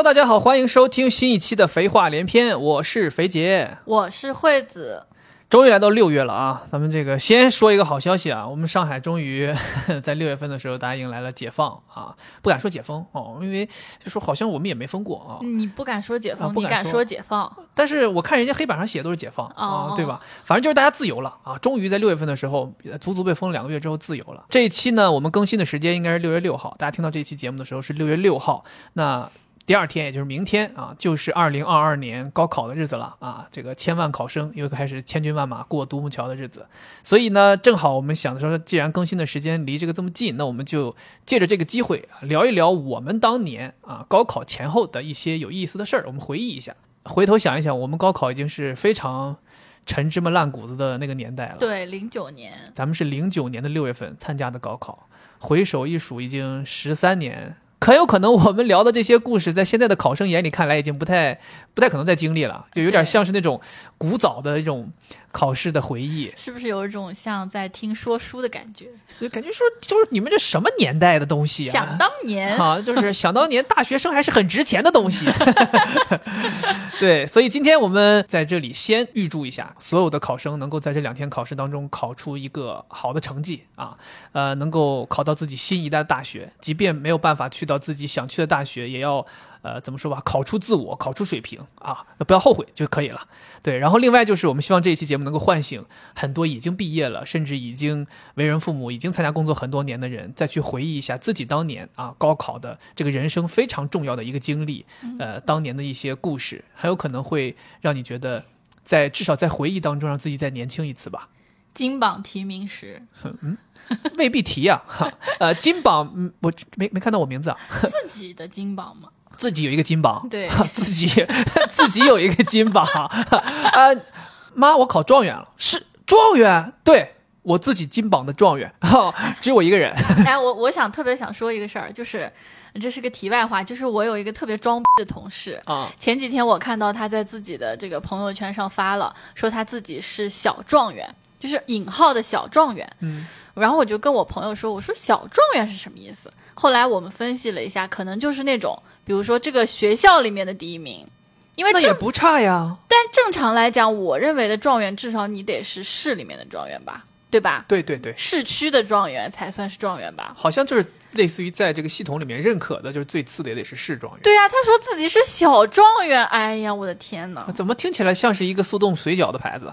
Hello，大家好，欢迎收听新一期的《肥话连篇》，我是肥杰，我是惠子。终于来到六月了啊！咱们这个先说一个好消息啊，我们上海终于 在六月份的时候，大家迎来了解放啊！不敢说解封哦，因为就说好像我们也没封过啊。你不敢说解封，你敢说解放？但是我看人家黑板上写的都是解放啊，对吧？反正就是大家自由了啊！终于在六月份的时候，足足被封了两个月之后自由了。这一期呢，我们更新的时间应该是六月六号，大家听到这一期节目的时候是六月六号。那第二天，也就是明天啊，就是二零二二年高考的日子了啊！这个千万考生又开始千军万马过独木桥的日子，所以呢，正好我们想说，既然更新的时间离这个这么近，那我们就借着这个机会聊一聊我们当年啊高考前后的一些有意思的事儿，我们回忆一下，回头想一想，我们高考已经是非常陈芝麻烂谷子的那个年代了。对，零九年，咱们是零九年的六月份参加的高考，回首一数，已经十三年。很有可能我们聊的这些故事，在现在的考生眼里看来，已经不太不太可能再经历了，就有点像是那种古早的一种。考试的回忆是不是有一种像在听说书的感觉？就感觉说，就是你们这什么年代的东西啊？想当年啊，就是想当年大学生还是很值钱的东西。对，所以今天我们在这里先预祝一下所有的考生能够在这两天考试当中考出一个好的成绩啊，呃，能够考到自己心仪的大学，即便没有办法去到自己想去的大学，也要。呃，怎么说吧，考出自我，考出水平啊，不要后悔就可以了。对，然后另外就是，我们希望这一期节目能够唤醒很多已经毕业了，甚至已经为人父母、已经参加工作很多年的人，再去回忆一下自己当年啊高考的这个人生非常重要的一个经历，呃，当年的一些故事，很有可能会让你觉得，在至少在回忆当中让自己再年轻一次吧。金榜题名时，嗯，未必提呀，呃，金榜，我没没看到我名字啊，自己的金榜吗？自己有一个金榜，对，自己 自己有一个金榜，啊，妈，我考状元了，是状元，对我自己金榜的状元，只有我一个人。哎，我我想特别想说一个事儿，就是这是个题外话，就是我有一个特别装逼的同事。啊，前几天我看到他在自己的这个朋友圈上发了，说他自己是小状元，就是引号的小状元，嗯，然后我就跟我朋友说，我说小状元是什么意思？后来我们分析了一下，可能就是那种。比如说这个学校里面的第一名，因为那也不差呀。但正常来讲，我认为的状元至少你得是市里面的状元吧，对吧？对对对，市区的状元才算是状元吧？好像就是类似于在这个系统里面认可的，就是最次的也得是市状元。对呀，他说自己是小状元，哎呀，我的天哪！怎么听起来像是一个速冻水饺的牌子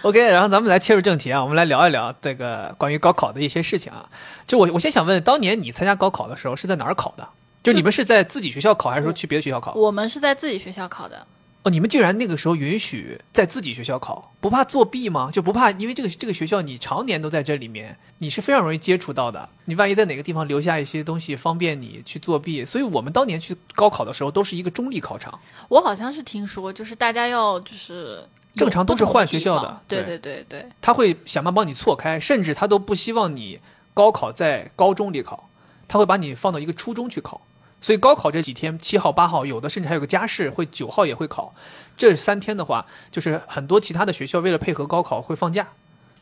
OK，然后咱们来切入正题啊，我们来聊一聊这个关于高考的一些事情啊。就我，我先想问，当年你参加高考的时候是在哪儿考的？就你们是在自己学校考，还是说去别的学校考？我们是在自己学校考的。哦，你们竟然那个时候允许在自己学校考，不怕作弊吗？就不怕？因为这个这个学校你常年都在这里面，你是非常容易接触到的。你万一在哪个地方留下一些东西，方便你去作弊。所以我们当年去高考的时候，都是一个中立考场。我好像是听说，就是大家要就是。正常都是换学校的，对对对对，他会想办法帮你错开，甚至他都不希望你高考在高中里考，他会把你放到一个初中去考。所以高考这几天，七号、八号，有的甚至还有个加试，会九号也会考。这三天的话，就是很多其他的学校为了配合高考会放假，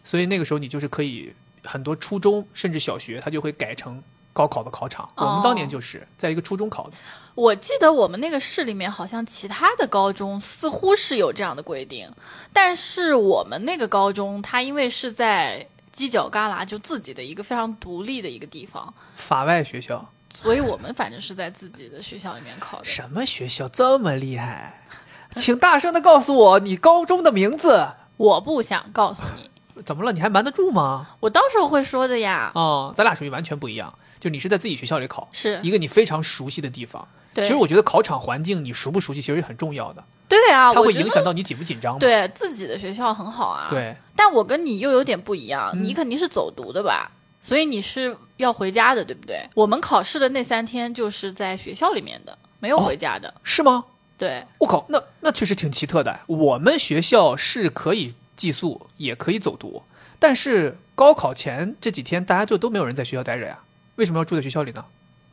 所以那个时候你就是可以很多初中甚至小学，他就会改成。高考的考场，我们当年就是在一个初中考的。我记得我们那个市里面好像其他的高中似乎是有这样的规定，但是我们那个高中它因为是在犄角旮旯，就自己的一个非常独立的一个地方，法外学校，所以我们反正是在自己的学校里面考的。什么学校这么厉害？请大声的告诉我你高中的名字。我不想告诉你。怎么了？你还瞒得住吗？我到时候会说的呀。哦，咱俩属于完全不一样。就你是在自己学校里考，是一个你非常熟悉的地方。对，其实我觉得考场环境你熟不熟悉，其实是很重要的。对啊，它会影响到你紧不紧张。对自己的学校很好啊。对，但我跟你又有点不一样，你肯定是走读的吧？所以你是要回家的，对不对？我们考试的那三天就是在学校里面的，没有回家的，是吗？对，我靠，那那确实挺奇特的。我们学校是可以寄宿，也可以走读，但是高考前这几天，大家就都没有人在学校待着呀。为什么要住在学校里呢？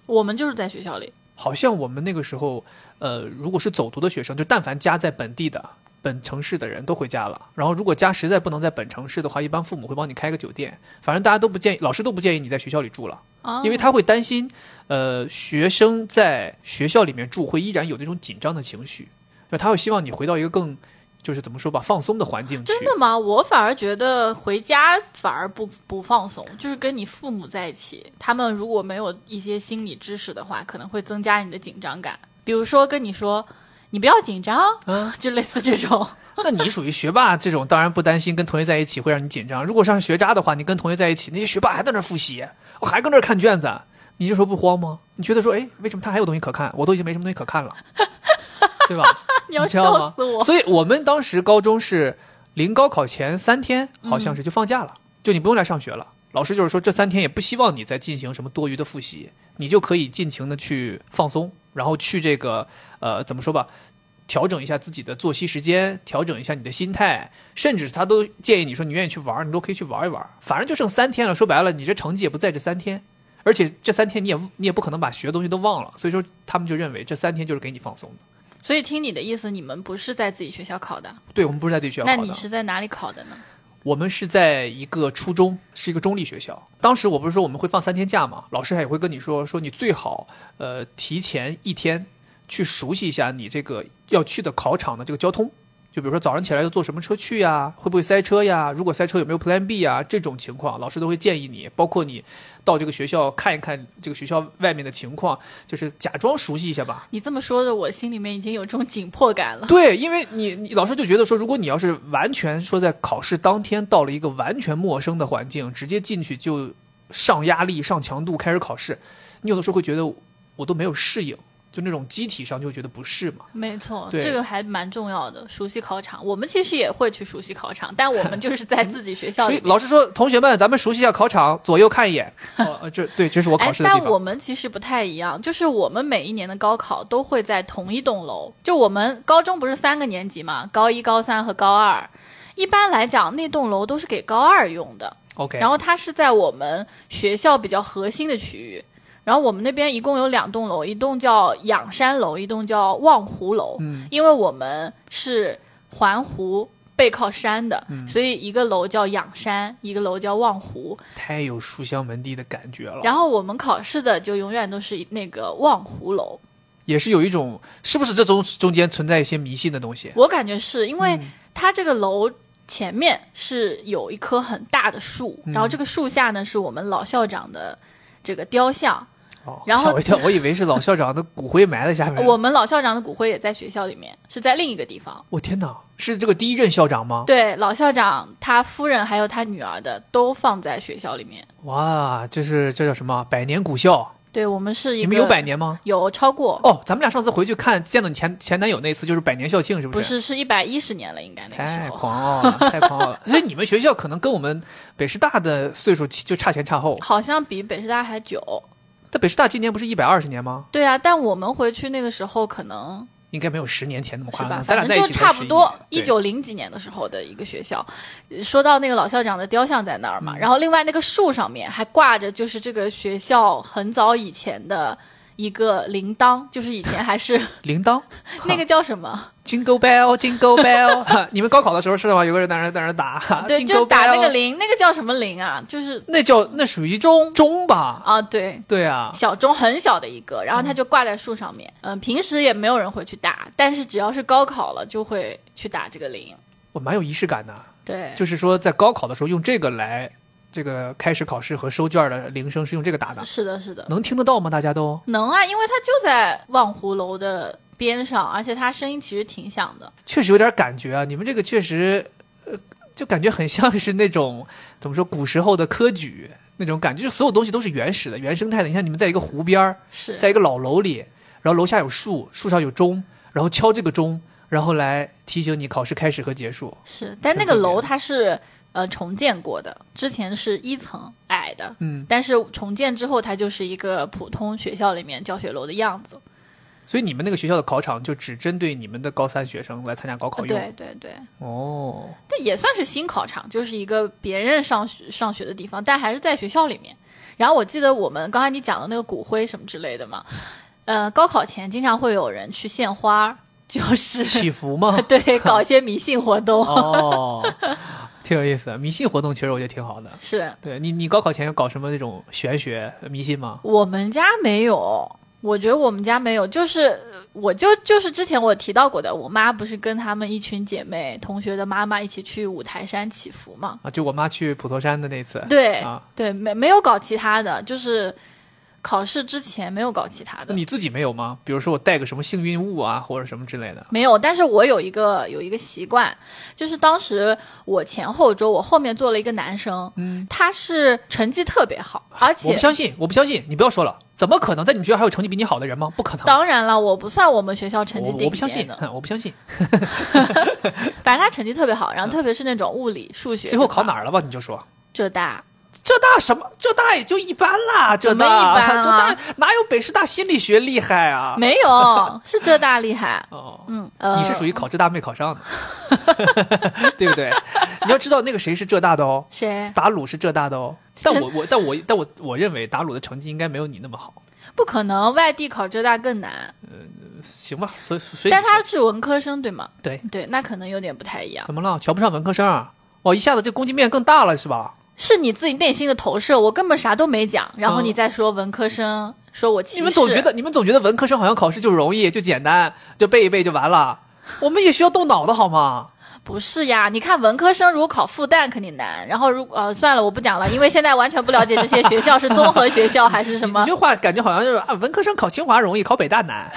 我们就是在学校里。好像我们那个时候，呃，如果是走读的学生，就但凡家在本地的本城市的人都回家了。然后如果家实在不能在本城市的话，一般父母会帮你开个酒店。反正大家都不建议，老师都不建议你在学校里住了。因为他会担心，呃，学生在学校里面住会依然有那种紧张的情绪，就他会希望你回到一个更。就是怎么说吧，放松的环境。真的吗？我反而觉得回家反而不不放松，就是跟你父母在一起，他们如果没有一些心理知识的话，可能会增加你的紧张感。比如说跟你说，你不要紧张，嗯，就类似这种。那你属于学霸这种，当然不担心跟同学在一起会让你紧张。如果上学渣的话，你跟同学在一起，那些学霸还在那复习，我还搁那看卷子，你这时候不慌吗？你觉得说，哎，为什么他还有东西可看？我都已经没什么东西可看了。对吧？你要笑死我！所以我们当时高中是临高考前三天，好像是就放假了，就你不用来上学了。老师就是说这三天也不希望你再进行什么多余的复习，你就可以尽情的去放松，然后去这个呃怎么说吧，调整一下自己的作息时间，调整一下你的心态，甚至他都建议你说你愿意去玩，你都可以去玩一玩。反正就剩三天了，说白了，你这成绩也不在这三天，而且这三天你也你也不可能把学的东西都忘了，所以说他们就认为这三天就是给你放松的。所以听你的意思，你们不是在自己学校考的？对，我们不是在自己学校考的。那你是在哪里考的呢？我们是在一个初中，是一个中立学校。当时我不是说我们会放三天假嘛，老师还也会跟你说，说你最好呃提前一天去熟悉一下你这个要去的考场的这个交通。就比如说早上起来要坐什么车去呀？会不会塞车呀？如果塞车有没有 Plan B 呀？这种情况，老师都会建议你。包括你到这个学校看一看这个学校外面的情况，就是假装熟悉一下吧。你这么说的，我心里面已经有这种紧迫感了。对，因为你你老师就觉得说，如果你要是完全说在考试当天到了一个完全陌生的环境，直接进去就上压力、上强度开始考试，你有的时候会觉得我都没有适应。就那种机体上就觉得不适嘛，没错，这个还蛮重要的。熟悉考场，我们其实也会去熟悉考场，但我们 就是在自己学校里。老师说：“同学们，咱们熟悉一下考场，左右看一眼。”哦，这对，这是我考试的地方。但我们其实不太一样，就是我们每一年的高考都会在同一栋楼。就我们高中不是三个年级嘛，高一、高三和高二。一般来讲，那栋楼都是给高二用的。OK，然后它是在我们学校比较核心的区域。然后我们那边一共有两栋楼，一栋叫仰山楼，一栋叫望湖楼。嗯，因为我们是环湖背靠山的，所以一个楼叫仰山，一个楼叫望湖。太有书香门第的感觉了。然后我们考试的就永远都是那个望湖楼，也是有一种是不是这中中间存在一些迷信的东西？我感觉是因为它这个楼前面是有一棵很大的树，然后这个树下呢是我们老校长的这个雕像。然后吓我一跳，我以为是老校长的骨灰埋在下面。我们老校长的骨灰也在学校里面，是在另一个地方。我天哪，是这个第一任校长吗？对，老校长他夫人还有他女儿的都放在学校里面。哇，这是这叫什么？百年古校。对，我们是一你们有百年吗？有超过哦。咱们俩上次回去看见到你前前男友那次，就是百年校庆，是不是？不是，是一百一十年了，应该那个时候。太狂傲了，太狂傲了。所以你们学校可能跟我们北师大的岁数就差前差后，好像比北师大还久。那北师大今年不是一百二十年吗？对啊，但我们回去那个时候可能应该没有十年前那么夸张，反正就差不多一九零几年的时候的一个学校。说到那个老校长的雕像在那儿嘛，然后另外那个树上面还挂着就是这个学校很早以前的。一个铃铛，就是以前还是 铃铛，那个叫什么？Jingle bell，Jingle bell。你们高考的时候是吗？有个人在那在那打，对，就打那个铃，那个叫什么铃啊？就是那叫那属于钟钟吧？啊，对对啊，小钟很小的一个，然后它就挂在树上面。嗯，平时也没有人会去打，但是只要是高考了，就会去打这个铃。我蛮有仪式感的，对，就是说在高考的时候用这个来。这个开始考试和收卷的铃声是用这个打的，是的，是的，能听得到吗？大家都能啊，因为它就在望湖楼的边上，而且它声音其实挺响的，确实有点感觉啊。你们这个确实，呃，就感觉很像是那种怎么说古时候的科举那种感觉，就所有东西都是原始的、原生态的。你像你们在一个湖边儿，是在一个老楼里，然后楼下有树，树上有钟，然后敲这个钟，然后来提醒你考试开始和结束。是，但那个楼它是。呃，重建过的，之前是一层矮的，嗯，但是重建之后，它就是一个普通学校里面教学楼的样子。所以你们那个学校的考场就只针对你们的高三学生来参加高考用？对对对。哦。这也算是新考场，就是一个别人上学上学的地方，但还是在学校里面。然后我记得我们刚才你讲的那个骨灰什么之类的嘛，呃，高考前经常会有人去献花，就是祈福吗？对，搞一些迷信活动。哦。挺有意思。迷信活动其实我觉得挺好的。是，对你，你高考前有搞什么那种玄学迷信吗？我们家没有，我觉得我们家没有，就是我就就是之前我提到过的，我妈不是跟他们一群姐妹、同学的妈妈一起去五台山祈福嘛？啊，就我妈去普陀山的那次。对啊，对，没没有搞其他的，就是。考试之前没有搞其他的，你自己没有吗？比如说我带个什么幸运物啊，或者什么之类的。没有，但是我有一个有一个习惯，就是当时我前后桌我后面坐了一个男生，嗯，他是成绩特别好，而且我不相信，我不相信，你不要说了，怎么可能在你们学校还有成绩比你好的人吗？不可能。当然了，我不算我们学校成绩顶我不相信，我不相信。反正他成绩特别好，然后特别是那种物理、数学。最后考哪儿了吧？你就说浙大。浙大什么？浙大也就一般啦。浙大，浙 大哪有北师大心理学厉害啊？没有，是浙大厉害。哦，嗯，你是属于考浙大没考上的，对不对？你要知道那个谁是浙大的哦？谁？达鲁是浙大的哦。但我我但我但我我认为达鲁的成绩应该没有你那么好。不可能，外地考浙大更难。嗯，行吧，所以所以。但他是文科生对吗？对对，那可能有点不太一样。怎么了？瞧不上文科生？啊？哦，一下子这攻击面更大了是吧？是你自己内心的投射，我根本啥都没讲，然后你再说文科生，说我。你们总觉得你们总觉得文科生好像考试就容易就简单，就背一背就完了，我们也需要动脑的好吗？不是呀，你看文科生如果考复旦肯定难，然后如呃算了，我不讲了，因为现在完全不了解这些学校是综合学校还是什么。你这话感觉好像就是啊，文科生考清华容易，考北大难。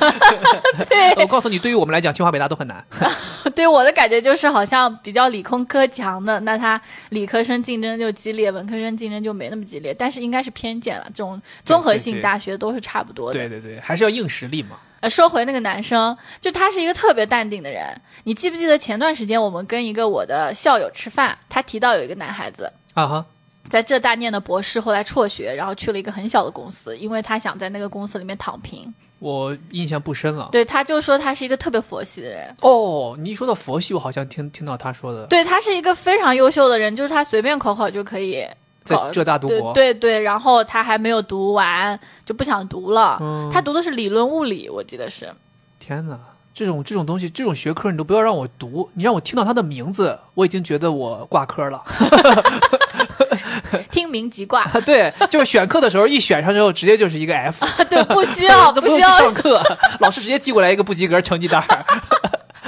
对，我告诉你，对于我们来讲，清华北大都很难。对我的感觉就是好像比较理工科强的，那他理科生竞争就激烈，文科生竞争就没那么激烈。但是应该是偏见了，这种综合性大学都是差不多的。对对对，还是要硬实力嘛。呃，说回那个男生，就他是一个特别淡定的人。你记不记得前段时间我们跟一个我的校友吃饭，他提到有一个男孩子啊哈，在浙大念的博士，后来辍学，然后去了一个很小的公司，因为他想在那个公司里面躺平。我印象不深了。对，他就说他是一个特别佛系的人。哦，你一说到佛系，我好像听听到他说的。对他是一个非常优秀的人，就是他随便考考就可以。在浙大读博，对对，然后他还没有读完就不想读了。他读的是理论物理，我记得是。天哪，这种这种东西，这种学科你都不要让我读，你让我听到他的名字，我已经觉得我挂科了。听名即挂，对，就是选课的时候一选上之后，直接就是一个 F。对，不需要，不需要上课，老师直接寄过来一个不及格成绩单。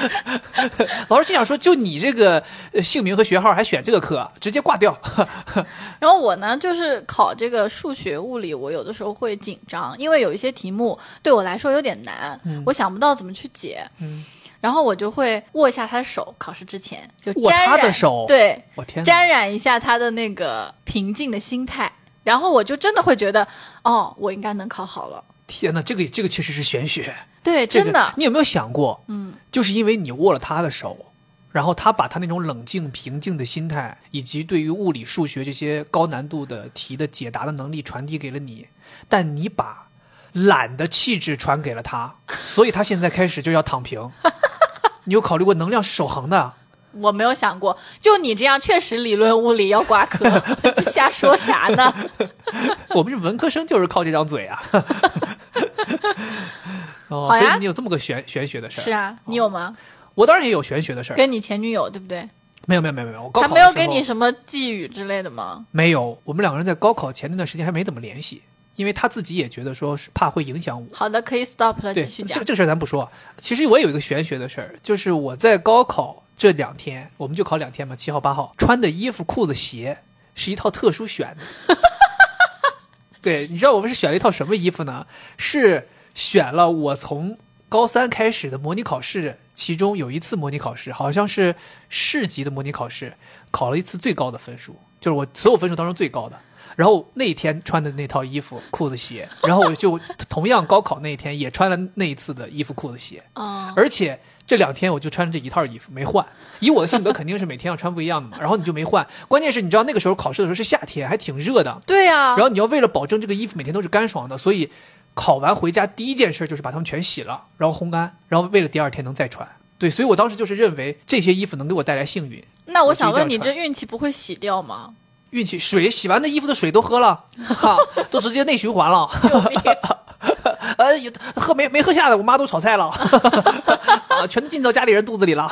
老师心想说：“就你这个姓名和学号还选这个课，直接挂掉。”然后我呢，就是考这个数学、物理，我有的时候会紧张，因为有一些题目对我来说有点难，我想不到怎么去解。嗯，然后我就会握一下他的手，考试之前就握他的手，对，我天，沾染一下他的那个平静的心态，然后我就真的会觉得，哦，我应该能考好了。天哪，这个这个确实是玄学。对，真的，你有没有想过，嗯，就是因为你握了他的手，然后他把他那种冷静平静的心态，以及对于物理、数学这些高难度的题的解答的能力传递给了你，但你把懒的气质传给了他，所以他现在开始就要躺平。你有考虑过能量是守恒的？我没有想过，就你这样，确实理论物理要挂科，就瞎说啥呢？我们是文科生，就是靠这张嘴啊。哦，所以你有这么个玄玄学的事儿？是啊，你有吗？我当然也有玄学的事儿。跟你前女友对不对？没有没有没有没有，我高考没有给你什么寄语之类的吗？没有，我们两个人在高考前那段时间还没怎么联系，因为他自己也觉得说是怕会影响我。好的，可以 stop 了，继续讲。这这个事儿咱不说。其实我也有一个玄学的事儿，就是我在高考这两天，我们就考两天嘛，七号八号，穿的衣服、裤子、鞋是一套特殊选的。对，你知道我们是选了一套什么衣服呢？是。选了我从高三开始的模拟考试，其中有一次模拟考试，好像是市级的模拟考试，考了一次最高的分数，就是我所有分数当中最高的。然后那一天穿的那套衣服、裤子、鞋，然后我就同样高考那一天也穿了那一次的衣服、裤子、鞋。而且这两天我就穿这一套衣服没换。以我的性格，肯定是每天要穿不一样的嘛。然后你就没换，关键是你知道那个时候考试的时候是夏天，还挺热的。对呀。然后你要为了保证这个衣服每天都是干爽的，所以。考完回家第一件事就是把它们全洗了，然后烘干，然后为了第二天能再穿。对，所以我当时就是认为这些衣服能给我带来幸运。那我想问你，这运气不会洗掉吗？运气水洗完的衣服的水都喝了，哈，都直接内循环了。救命！呃，喝没没喝下的，我妈都炒菜了，啊，全都进到家里人肚子里了。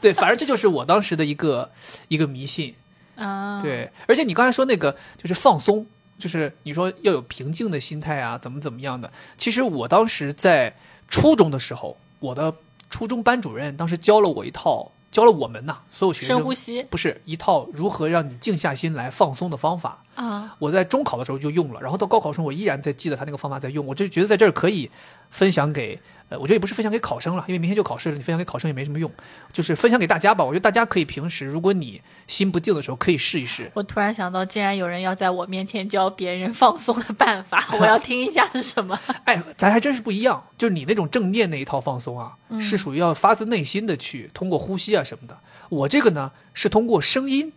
对，反正这就是我当时的一个一个迷信啊。对，而且你刚才说那个就是放松，就是你说要有平静的心态啊，怎么怎么样的。其实我当时在初中的时候，我的初中班主任当时教了我一套。教了我们呐，所有学生深呼吸不是一套如何让你静下心来放松的方法啊！我在中考的时候就用了，然后到高考时候我依然在记得他那个方法在用，我就觉得在这儿可以分享给。呃，我觉得也不是分享给考生了，因为明天就考试了，你分享给考生也没什么用，就是分享给大家吧。我觉得大家可以平时，如果你心不静的时候，可以试一试。我突然想到，竟然有人要在我面前教别人放松的办法，我要听一下是什么。哎，咱还真是不一样，就是你那种正念那一套放松啊，是属于要发自内心的去通过呼吸啊什么的。我这个呢是通过声音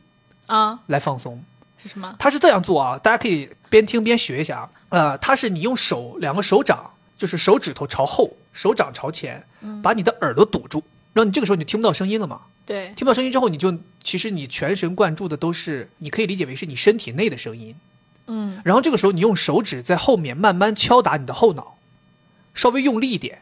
啊来放松。是什么？他是这样做啊，大家可以边听边学一下啊。呃，他是你用手两个手掌，就是手指头朝后。手掌朝前，把你的耳朵堵住，然后你这个时候你就听不到声音了嘛？对，听不到声音之后，你就其实你全神贯注的都是，你可以理解为是你身体内的声音。嗯，然后这个时候你用手指在后面慢慢敲打你的后脑，稍微用力一点，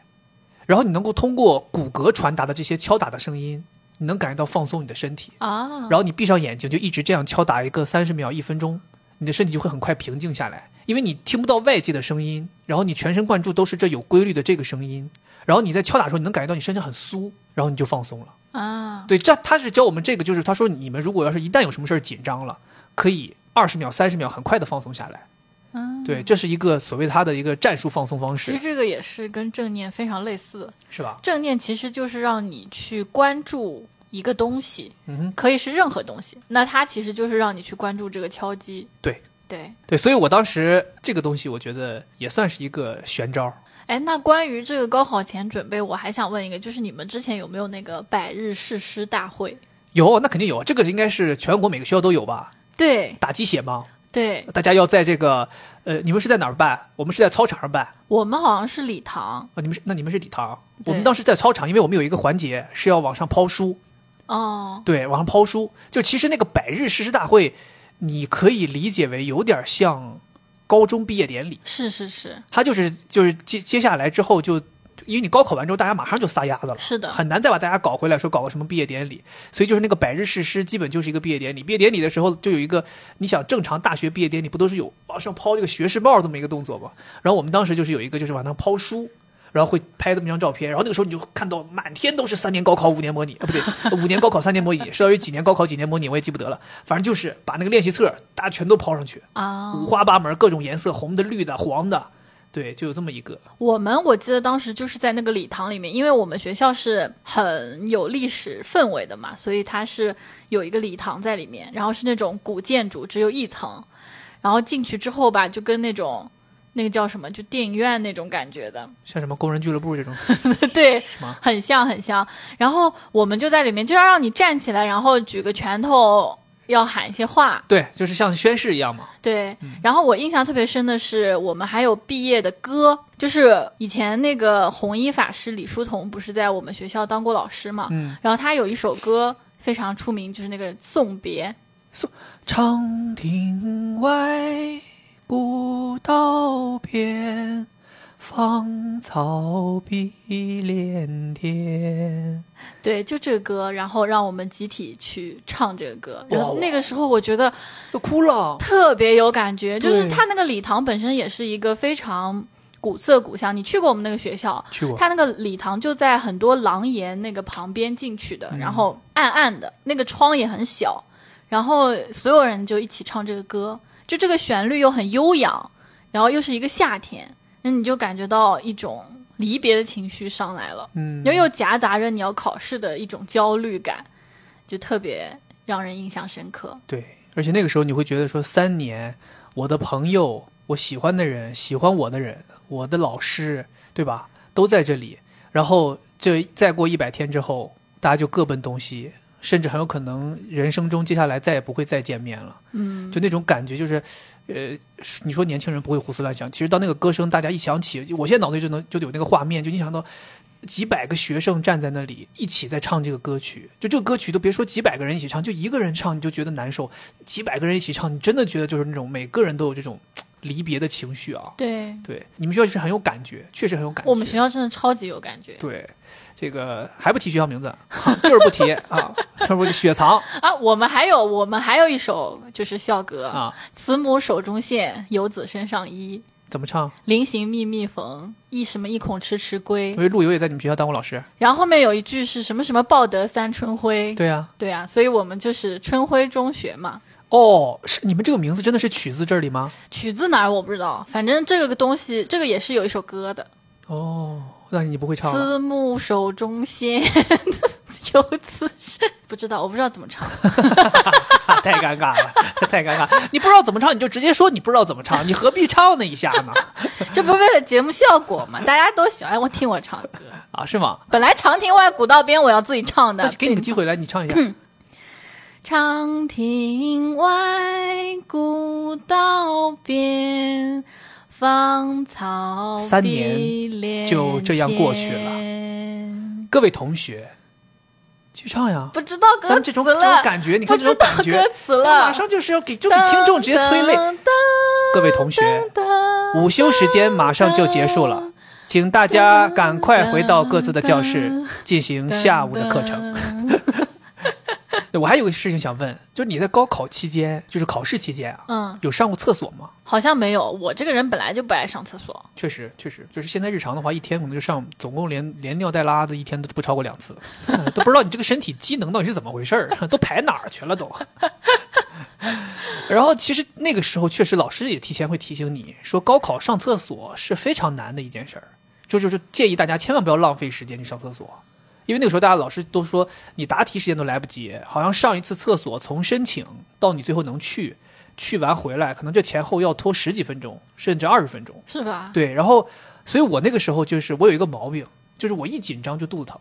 然后你能够通过骨骼传达的这些敲打的声音，你能感觉到放松你的身体啊。然后你闭上眼睛，就一直这样敲打一个三十秒、一分钟，你的身体就会很快平静下来。因为你听不到外界的声音，然后你全神贯注都是这有规律的这个声音，然后你在敲打的时候，你能感觉到你身上很酥，然后你就放松了啊。对，这他是教我们这个，就是他说你们如果要是一旦有什么事儿紧张了，可以二十秒、三十秒很快的放松下来。嗯，对，这是一个所谓他的一个战术放松方式。其实这个也是跟正念非常类似，是吧？正念其实就是让你去关注一个东西，嗯，可以是任何东西，那它其实就是让你去关注这个敲击。对。对对，所以我当时这个东西，我觉得也算是一个玄招。哎，那关于这个高考前准备，我还想问一个，就是你们之前有没有那个百日誓师大会？有，那肯定有，这个应该是全国每个学校都有吧？对，打鸡血吗？对，大家要在这个，呃，你们是在哪儿办？我们是在操场上办。我们好像是礼堂啊，你们是那你们是礼堂？我们当时在操场，因为我们有一个环节是要往上抛书。哦，对，往上抛书，就其实那个百日誓师大会。你可以理解为有点像高中毕业典礼，是是是，他就是就是接接下来之后就，因为你高考完之后，大家马上就撒丫子了，是的，很难再把大家搞回来，说搞个什么毕业典礼，所以就是那个百日誓师，基本就是一个毕业典礼。毕业典礼的时候，就有一个，你想正常大学毕业典礼不都是有往上抛这个学士帽这么一个动作吗？然后我们当时就是有一个，就是往上抛书。然后会拍这么一张照片，然后那个时候你就看到满天都是三年高考五年模拟啊，不对，五年高考三年模拟，是要于几年高考几年模拟，我也记不得了。反正就是把那个练习册大家全都抛上去啊，五花八门，各种颜色，红的、绿的、黄的，对，就有这么一个。我们我记得当时就是在那个礼堂里面，因为我们学校是很有历史氛围的嘛，所以它是有一个礼堂在里面，然后是那种古建筑，只有一层，然后进去之后吧，就跟那种。那个叫什么？就电影院那种感觉的，像什么工人俱乐部这种，对，很像很像。然后我们就在里面，就要让你站起来，然后举个拳头，要喊一些话。对，就是像宣誓一样嘛。对。然后我印象特别深的是，我们还有毕业的歌，就是以前那个红衣法师李叔同不是在我们学校当过老师嘛？嗯。然后他有一首歌非常出名，就是那个送别。送长亭外。古道边，芳草碧连天。对，就这个歌，然后让我们集体去唱这个歌。然后那个时候，我觉得就哭了，特别有感觉。就是他那个礼堂本身也是一个非常古色古香。你去过我们那个学校？去过。他那个礼堂就在很多廊檐那个旁边进去的，然后暗暗的，那个窗也很小，然后所有人就一起唱这个歌。就这个旋律又很悠扬，然后又是一个夏天，那你就感觉到一种离别的情绪上来了，嗯，又又夹杂着你要考试的一种焦虑感，就特别让人印象深刻。对，而且那个时候你会觉得说，三年，我的朋友，我喜欢的人，喜欢我的人，我的老师，对吧，都在这里。然后这再过一百天之后，大家就各奔东西。甚至很有可能人生中接下来再也不会再见面了。嗯，就那种感觉，就是，呃，你说年轻人不会胡思乱想，其实当那个歌声，大家一想起，我现在脑子里就能就有那个画面，就你想到几百个学生站在那里一起在唱这个歌曲，就这个歌曲都别说几百个人一起唱，就一个人唱你就觉得难受，几百个人一起唱，你真的觉得就是那种每个人都有这种离别的情绪啊。对对，你们学校是很有感觉，确实很有感觉。我们学校真的超级有感觉。对，这个还不提学校名字，就是不提啊，是不是雪藏 啊？我们还有我们还有一首就是校歌啊，慈母手中线，游子身上衣。怎么唱？临行密密缝，一什么一恐迟迟归。因为陆游也在你们学校当过老师。然后后面有一句是什么什么报得三春晖。对呀，对呀，所以我们就是春晖中学嘛。哦，是你们这个名字真的是取自这里吗？取自哪儿我不知道，反正这个东西，这个也是有一首歌的。哦，那你不会唱？慈母手中线，游子身，不知道，我不知道怎么唱。太尴尬了，太尴尬！你不知道怎么唱，你就直接说你不知道怎么唱，你何必唱那一下呢？这不是为了节目效果吗？大家都喜欢我听我唱歌啊？是吗？本来长亭外，古道边，我要自己唱的。那给你个机会，来，你唱一下。长亭外，古道边，芳草三年就这样过去了。各位同学，去唱呀！不知道歌词了。这种这种感觉，你看这种感觉，歌词了，马上就是要给就给听众直接催泪。各位同学，午休时间马上就结束了，请大家赶快回到各自的教室进行下午的课程。我还有个事情想问，就是你在高考期间，就是考试期间啊，嗯，有上过厕所吗？好像没有。我这个人本来就不爱上厕所。确实，确实，就是现在日常的话，一天可能就上，总共连连尿带拉的，一天都不超过两次，都不知道你这个身体机能到底是怎么回事儿，都排哪儿去了都。然后其实那个时候确实老师也提前会提醒你说，高考上厕所是非常难的一件事儿，就就是建议大家千万不要浪费时间去上厕所。因为那个时候，大家老师都说你答题时间都来不及，好像上一次厕所从申请到你最后能去，去完回来，可能这前后要拖十几分钟，甚至二十分钟，是吧？对，然后，所以我那个时候就是我有一个毛病，就是我一紧张就肚子疼。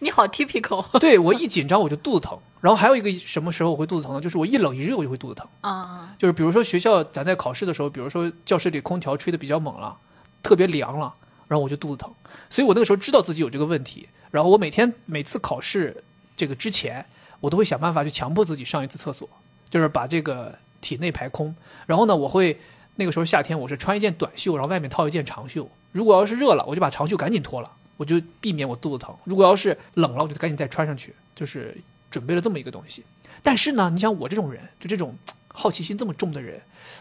你好，typical。对我一紧张我就肚子疼，然后还有一个什么时候我会肚子疼呢？就是我一冷一热我就会肚子疼啊。就是比如说学校咱在考试的时候，比如说教室里空调吹的比较猛了，特别凉了。然后我就肚子疼，所以我那个时候知道自己有这个问题。然后我每天每次考试这个之前，我都会想办法去强迫自己上一次厕所，就是把这个体内排空。然后呢，我会那个时候夏天我是穿一件短袖，然后外面套一件长袖。如果要是热了，我就把长袖赶紧脱了，我就避免我肚子疼。如果要是冷了，我就赶紧再穿上去，就是准备了这么一个东西。但是呢，你像我这种人，就这种好奇心这么重的人，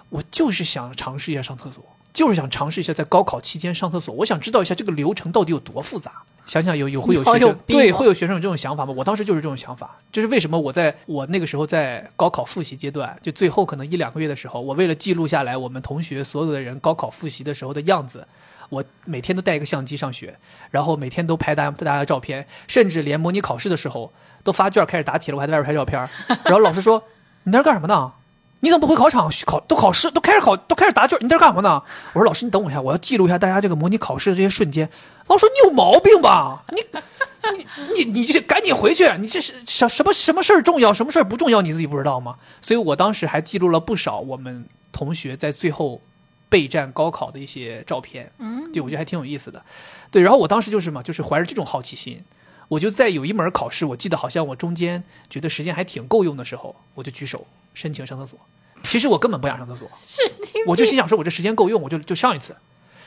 我就是想尝试一下上厕所。就是想尝试一下在高考期间上厕所，我想知道一下这个流程到底有多复杂。想想有有会有学生对会有学生有这种想法吗？我当时就是这种想法，这是为什么我在我那个时候在高考复习阶段，就最后可能一两个月的时候，我为了记录下来我们同学所有的人高考复习的时候的样子，我每天都带一个相机上学，然后每天都拍大家大家的照片，甚至连模拟考试的时候都发卷开始答题了，我还在外边拍照片。然后老师说：“你在这干什么呢？”你怎么不回考场？考都考试都开始考都开始答卷，你在这干什么呢？我说老师，你等我一下，我要记录一下大家这个模拟考试的这些瞬间。老师说你有毛病吧？你你你你这赶紧回去！你这是什什么什么事儿重要，什么事儿不重要？你自己不知道吗？所以我当时还记录了不少我们同学在最后备战高考的一些照片。嗯，对，我觉得还挺有意思的。对，然后我当时就是嘛，就是怀着这种好奇心，我就在有一门考试，我记得好像我中间觉得时间还挺够用的时候，我就举手。申请上厕所，其实我根本不想上厕所，是我就心想说，我这时间够用，我就就上一次，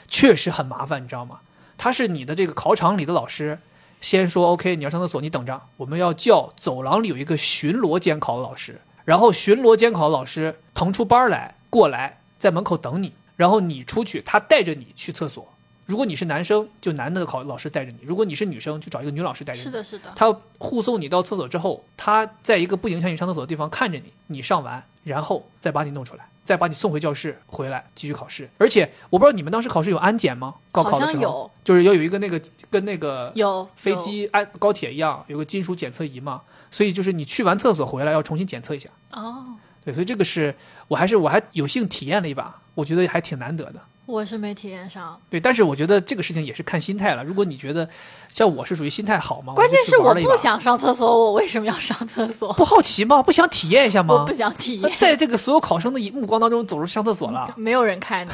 确实很麻烦，你知道吗？他是你的这个考场里的老师，先说 OK，你要上厕所，你等着，我们要叫走廊里有一个巡逻监考的老师，然后巡逻监考的老师腾出班来过来，在门口等你，然后你出去，他带着你去厕所。如果你是男生，就男的考老师带着你；如果你是女生，就找一个女老师带着你。是的，是的。他护送你到厕所之后，他在一个不影响你上厕所的地方看着你，你上完，然后再把你弄出来，再把你送回教室，回来继续考试。而且我不知道你们当时考试有安检吗？高考的时候有，就是要有一个那个跟那个有飞机安高铁一样，有个金属检测仪嘛。所以就是你去完厕所回来要重新检测一下。哦，对，所以这个是我还是我还有幸体验了一把，我觉得还挺难得的。我是没体验上，对，但是我觉得这个事情也是看心态了。如果你觉得像我是属于心态好吗？关键是我不想上厕所，我为什么要上厕所？不好奇吗？不想体验一下吗？我不想体验，在这个所有考生的目光当中走入上厕所了，没有人看你。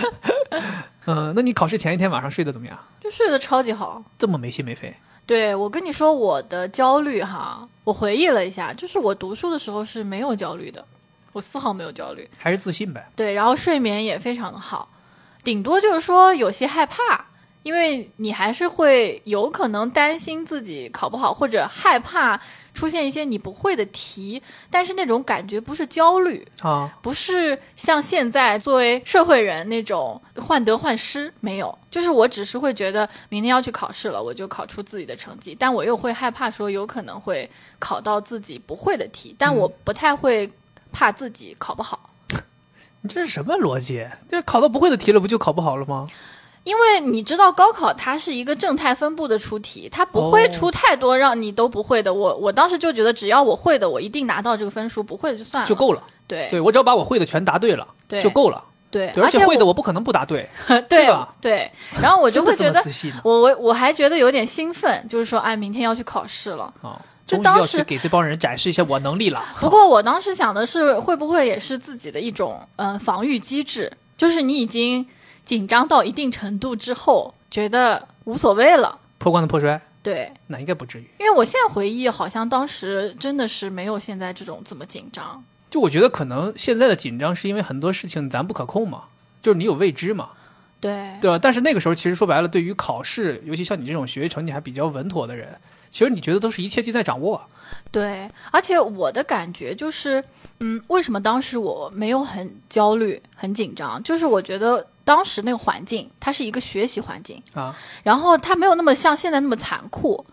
嗯，那你考试前一天晚上睡得怎么样？就睡得超级好，这么没心没肺。对我跟你说，我的焦虑哈，我回忆了一下，就是我读书的时候是没有焦虑的。我丝毫没有焦虑，还是自信呗。对，然后睡眠也非常的好，顶多就是说有些害怕，因为你还是会有可能担心自己考不好，或者害怕。出现一些你不会的题，但是那种感觉不是焦虑啊，不是像现在作为社会人那种患得患失，没有，就是我只是会觉得明天要去考试了，我就考出自己的成绩，但我又会害怕说有可能会考到自己不会的题，但我不太会怕自己考不好。你这是什么逻辑？就考到不会的题了，不就考不好了吗？因为你知道高考它是一个正态分布的出题，它不会出太多让你都不会的。我我当时就觉得，只要我会的，我一定拿到这个分数；不会的就算了，就够了。对，对我只要把我会的全答对了，对，就够了。对，而且会的我不可能不答 对，对吧？对，然后我就会觉得，我我我还觉得有点兴奋，就是说，哎，明天要去考试了啊！就当时给这帮人展示一下我能力了。不过我当时想的是，会不会也是自己的一种嗯防御机制？就是你已经。紧张到一定程度之后，觉得无所谓了，破罐子破摔。对，那应该不至于。因为我现在回忆，好像当时真的是没有现在这种这么紧张。就我觉得，可能现在的紧张是因为很多事情咱不可控嘛，就是你有未知嘛。对，对吧？但是那个时候，其实说白了，对于考试，尤其像你这种学习成绩还比较稳妥的人，其实你觉得都是一切尽在掌握。对，而且我的感觉就是，嗯，为什么当时我没有很焦虑、很紧张？就是我觉得。当时那个环境，它是一个学习环境啊，然后它没有那么像现在那么残酷。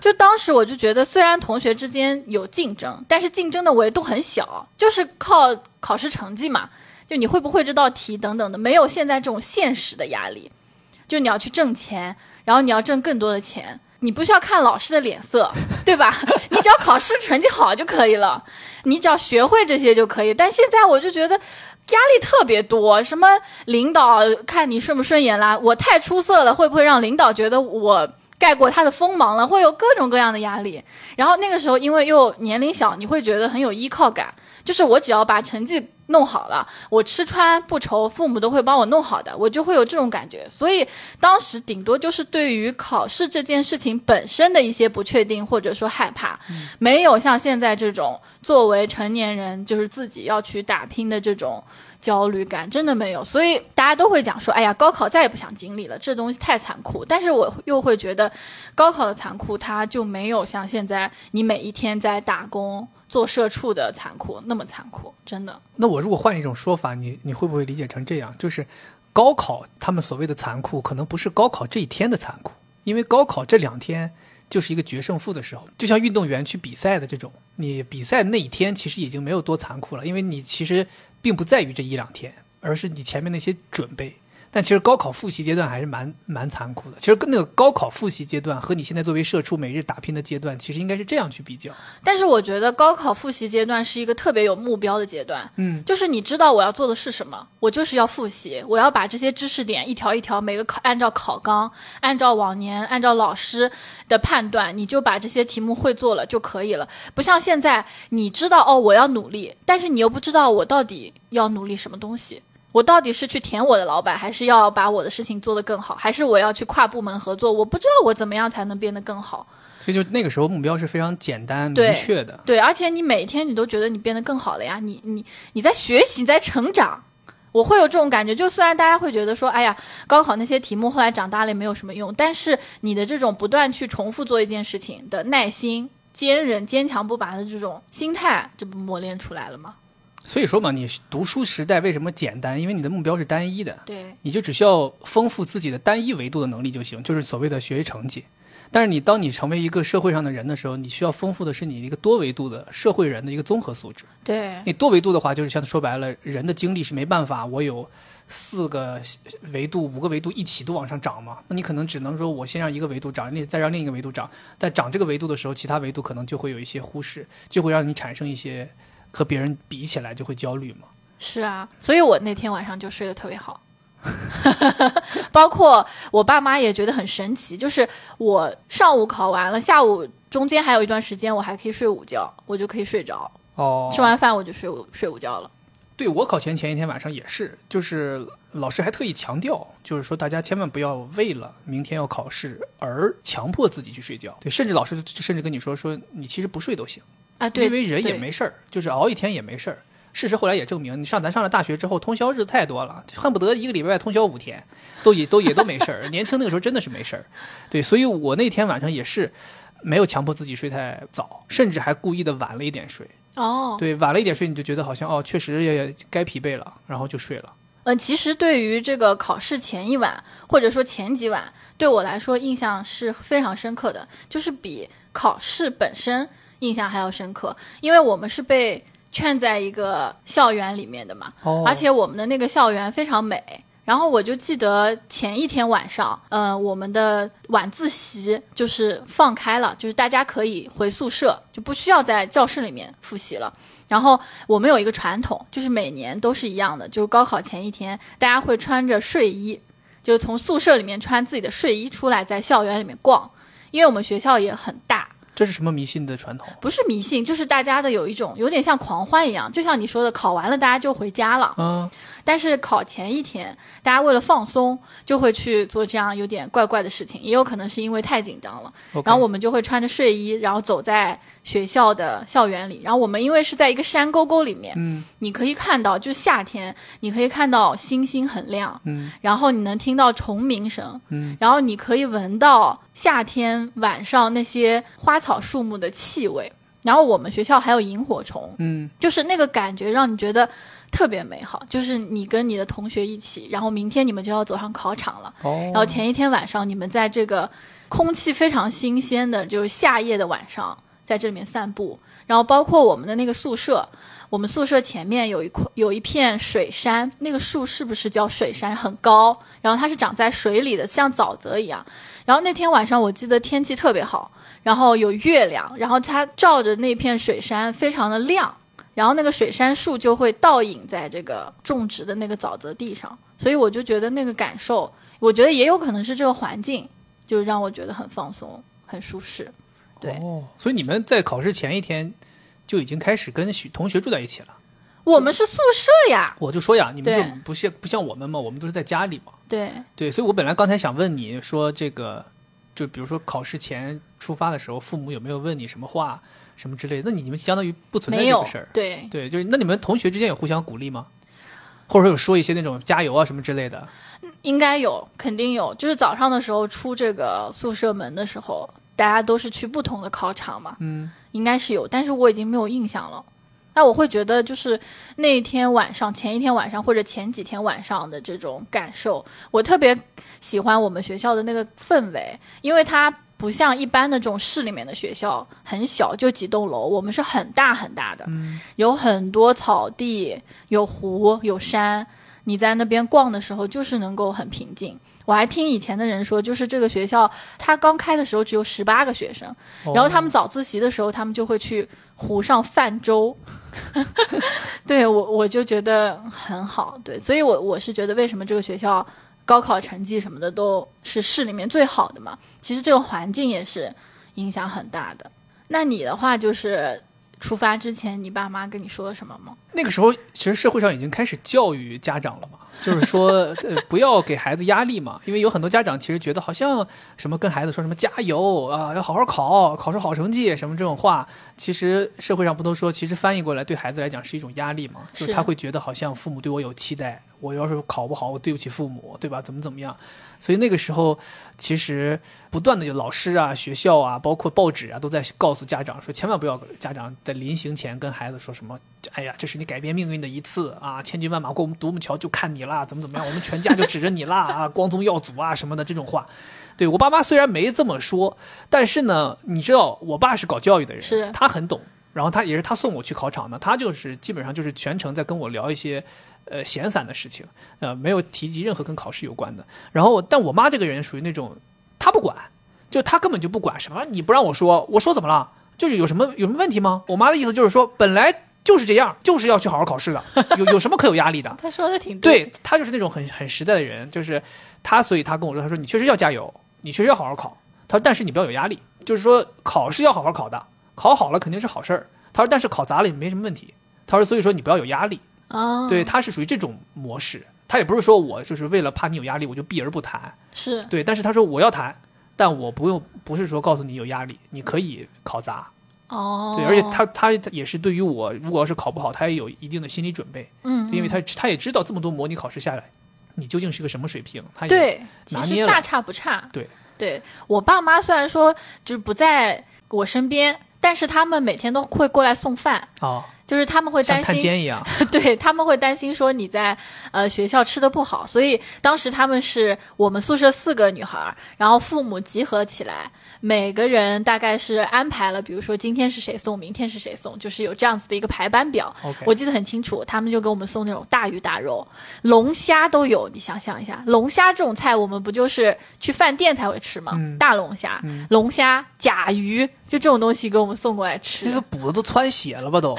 就当时我就觉得，虽然同学之间有竞争，但是竞争的维度很小，就是靠考试成绩嘛，就你会不会这道题等等的，没有现在这种现实的压力。就你要去挣钱，然后你要挣更多的钱，你不需要看老师的脸色，对吧？你只要考试成绩好就可以了，你只要学会这些就可以。但现在我就觉得。压力特别多，什么领导看你顺不顺眼啦？我太出色了，会不会让领导觉得我盖过他的锋芒了？会有各种各样的压力。然后那个时候，因为又年龄小，你会觉得很有依靠感，就是我只要把成绩。弄好了，我吃穿不愁，父母都会帮我弄好的，我就会有这种感觉。所以当时顶多就是对于考试这件事情本身的一些不确定或者说害怕，没有像现在这种作为成年人就是自己要去打拼的这种焦虑感，真的没有。所以大家都会讲说，哎呀，高考再也不想经历了，这东西太残酷。但是我又会觉得，高考的残酷，它就没有像现在你每一天在打工。做社畜的残酷，那么残酷，真的。那我如果换一种说法，你你会不会理解成这样？就是高考他们所谓的残酷，可能不是高考这一天的残酷，因为高考这两天就是一个决胜负的时候。就像运动员去比赛的这种，你比赛那一天其实已经没有多残酷了，因为你其实并不在于这一两天，而是你前面那些准备。但其实高考复习阶段还是蛮蛮残酷的。其实跟那个高考复习阶段和你现在作为社畜每日打拼的阶段，其实应该是这样去比较。但是我觉得高考复习阶段是一个特别有目标的阶段。嗯，就是你知道我要做的是什么，我就是要复习，我要把这些知识点一条一条每个考按照考纲，按照往年，按照老师的判断，你就把这些题目会做了就可以了。不像现在，你知道哦，我要努力，但是你又不知道我到底要努力什么东西。我到底是去舔我的老板，还是要把我的事情做得更好，还是我要去跨部门合作？我不知道我怎么样才能变得更好。所以就那个时候目标是非常简单明确的。对，而且你每天你都觉得你变得更好了呀，你你你在学习，你在成长。我会有这种感觉，就虽然大家会觉得说，哎呀，高考那些题目后来长大了也没有什么用，但是你的这种不断去重复做一件事情的耐心、坚韧、坚强不拔的这种心态，这不磨练出来了吗？所以说嘛，你读书时代为什么简单？因为你的目标是单一的，对，你就只需要丰富自己的单一维度的能力就行，就是所谓的学习成绩。但是你当你成为一个社会上的人的时候，你需要丰富的是你一个多维度的社会人的一个综合素质。对，你多维度的话，就是像说白了，人的精力是没办法，我有四个维度、五个维度一起都往上涨嘛？那你可能只能说我先让一个维度涨，另再让另一个维度涨，在涨这个维度的时候，其他维度可能就会有一些忽视，就会让你产生一些。和别人比起来就会焦虑吗？是啊，所以我那天晚上就睡得特别好，包括我爸妈也觉得很神奇，就是我上午考完了，下午中间还有一段时间我还可以睡午觉，我就可以睡着。哦，吃完饭我就睡午睡午觉了。对我考前前一天晚上也是，就是老师还特意强调，就是说大家千万不要为了明天要考试而强迫自己去睡觉。对，甚至老师甚至跟你说说，你其实不睡都行。啊，对，因为人也没事儿，就是熬一天也没事儿。事实后来也证明，你上咱上了大学之后，通宵日子太多了，恨不得一个礼拜通宵五天，都也都也都没事儿。年轻那个时候真的是没事儿，对，所以我那天晚上也是没有强迫自己睡太早，甚至还故意的晚了一点睡。哦，对，晚了一点睡，你就觉得好像哦，确实也该疲惫了，然后就睡了。嗯，其实对于这个考试前一晚，或者说前几晚，对我来说印象是非常深刻的，就是比考试本身印象还要深刻，因为我们是被。圈在一个校园里面的嘛，而且我们的那个校园非常美。然后我就记得前一天晚上，嗯，我们的晚自习就是放开了，就是大家可以回宿舍，就不需要在教室里面复习了。然后我们有一个传统，就是每年都是一样的，就是高考前一天，大家会穿着睡衣，就是从宿舍里面穿自己的睡衣出来，在校园里面逛，因为我们学校也很大。这是什么迷信的传统？不是迷信，就是大家的有一种有点像狂欢一样，就像你说的，考完了大家就回家了。嗯。但是考前一天，大家为了放松，就会去做这样有点怪怪的事情，也有可能是因为太紧张了。然后我们就会穿着睡衣，然后走在学校的校园里。然后我们因为是在一个山沟沟里面，嗯，你可以看到，就夏天，你可以看到星星很亮，嗯，然后你能听到虫鸣声，嗯，然后你可以闻到夏天晚上那些花草树木的气味。然后我们学校还有萤火虫，嗯，就是那个感觉让你觉得。特别美好，就是你跟你的同学一起，然后明天你们就要走上考场了。哦。然后前一天晚上，你们在这个空气非常新鲜的，就是夏夜的晚上，在这里面散步。然后包括我们的那个宿舍，我们宿舍前面有一块有一片水杉，那个树是不是叫水杉？很高，然后它是长在水里的，像沼泽一样。然后那天晚上，我记得天气特别好，然后有月亮，然后它照着那片水杉，非常的亮。然后那个水杉树就会倒影在这个种植的那个沼泽地上，所以我就觉得那个感受，我觉得也有可能是这个环境，就让我觉得很放松、很舒适。对，哦，所以你们在考试前一天就已经开始跟同学住在一起了？我们是宿舍呀。我就说呀，你们就不像不像我们嘛，我们都是在家里嘛。对对，所以我本来刚才想问你说这个，就比如说考试前出发的时候，父母有没有问你什么话？什么之类的？那你们相当于不存在这个事儿，对对，就是那你们同学之间有互相鼓励吗？或者说有说一些那种加油啊什么之类的？应该有，肯定有。就是早上的时候出这个宿舍门的时候，大家都是去不同的考场嘛，嗯，应该是有，但是我已经没有印象了。那我会觉得，就是那一天晚上、前一天晚上或者前几天晚上的这种感受，我特别喜欢我们学校的那个氛围，因为它。不像一般的这种市里面的学校，很小，就几栋楼。我们是很大很大的，有很多草地，有湖，有山。你在那边逛的时候，就是能够很平静。我还听以前的人说，就是这个学校，它刚开的时候只有十八个学生，然后他们早自习的时候，他们就会去湖上泛舟。对我，我就觉得很好。对，所以我我是觉得，为什么这个学校？高考成绩什么的都是市里面最好的嘛，其实这个环境也是影响很大的。那你的话就是出发之前，你爸妈跟你说了什么吗？那个时候其实社会上已经开始教育家长了嘛，就是说呃不要给孩子压力嘛，因为有很多家长其实觉得好像什么跟孩子说什么加油啊，要好好考，考出好成绩什么这种话，其实社会上不都说，其实翻译过来对孩子来讲是一种压力嘛，就是他会觉得好像父母对我有期待。我要是考不好，我对不起父母，对吧？怎么怎么样？所以那个时候，其实不断的有老师啊、学校啊，包括报纸啊，都在告诉家长说，千万不要家长在临行前跟孩子说什么：“哎呀，这是你改变命运的一次啊，千军万马过我们独木桥就看你啦，怎么怎么样？我们全家就指着你啦啊，光宗耀祖啊什么的这种话。”对我爸妈虽然没这么说，但是呢，你知道，我爸是搞教育的人，是他很懂，然后他也是他送我去考场的，他就是基本上就是全程在跟我聊一些。呃，闲散的事情，呃，没有提及任何跟考试有关的。然后，但我妈这个人属于那种，她不管，就她根本就不管什么，你不让我说，我说怎么了？就是有什么有什么问题吗？我妈的意思就是说，本来就是这样，就是要去好好考试的，有有什么可有压力的？她说的挺对，她就是那种很很实在的人，就是她，所以她跟我说，她说你确实要加油，你确实要好好考。她说，但是你不要有压力，就是说考试要好好考的，考好了肯定是好事儿。她说，但是考砸了也没什么问题。她说，所以说你不要有压力。哦，对，他是属于这种模式，他也不是说我就是为了怕你有压力，我就避而不谈。是对，但是他说我要谈，但我不用，不是说告诉你有压力，你可以考砸，哦，对，而且他他也是对于我，如果要是考不好，他也有一定的心理准备。嗯，因为他他也知道这么多模拟考试下来，你究竟是个什么水平，他也对，拿捏了其实大差不差。对，对我爸妈虽然说就是不在我身边，但是他们每天都会过来送饭。哦，就是他们会担心，像探监一样，对他们会担心说你在呃学校吃的不好，所以当时他们是我们宿舍四个女孩，然后父母集合起来，每个人大概是安排了，比如说今天是谁送，明天是谁送，就是有这样子的一个排班表。我记得很清楚，他们就给我们送那种大鱼大肉，龙虾都有。你想象一下，龙虾这种菜，我们不就是去饭店才会吃吗？嗯大龙虾、龙虾、甲鱼，就这种东西给我们送过来吃那。个补的都窜血了吧都。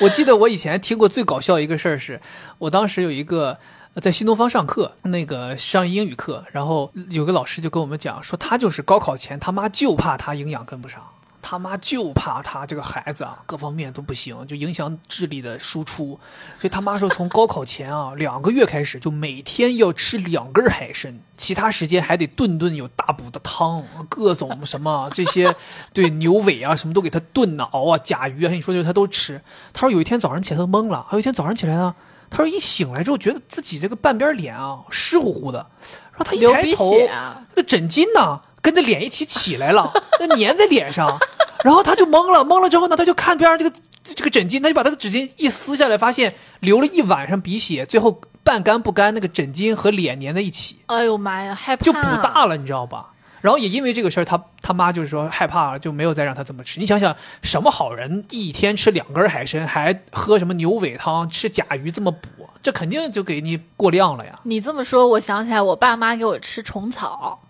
我记得我以前听过最搞笑一个事儿是，我当时有一个在新东方上课，那个上英语课，然后有个老师就跟我们讲说，他就是高考前他妈就怕他营养跟不上。他妈就怕他这个孩子啊，各方面都不行，就影响智力的输出。所以他妈说，从高考前啊两个月开始，就每天要吃两根海参，其他时间还得顿顿有大补的汤，各种什么这些，对牛尾啊什么都给他炖呐熬啊，甲鱼啊，你说就他都吃。他说有一天早上起来他懵了，还有一天早上起来呢，他说一醒来之后觉得自己这个半边脸啊湿乎乎的，然后他一抬头，啊！那个枕巾呢跟着脸一起起来了，那粘在脸上，然后他就懵了，懵了之后呢，他就看边上这个这个枕巾，他就把他的纸巾一撕下来，发现流了一晚上鼻血，最后半干不干，那个枕巾和脸粘在一起，哎呦妈呀，害怕！就补大了，你知道吧？然后也因为这个事儿，他他妈就是说害怕，就没有再让他这么吃。你想想，什么好人一天吃两根海参，还喝什么牛尾汤，吃甲鱼这么补，这肯定就给你过量了呀！你这么说，我想起来，我爸妈给我吃虫草，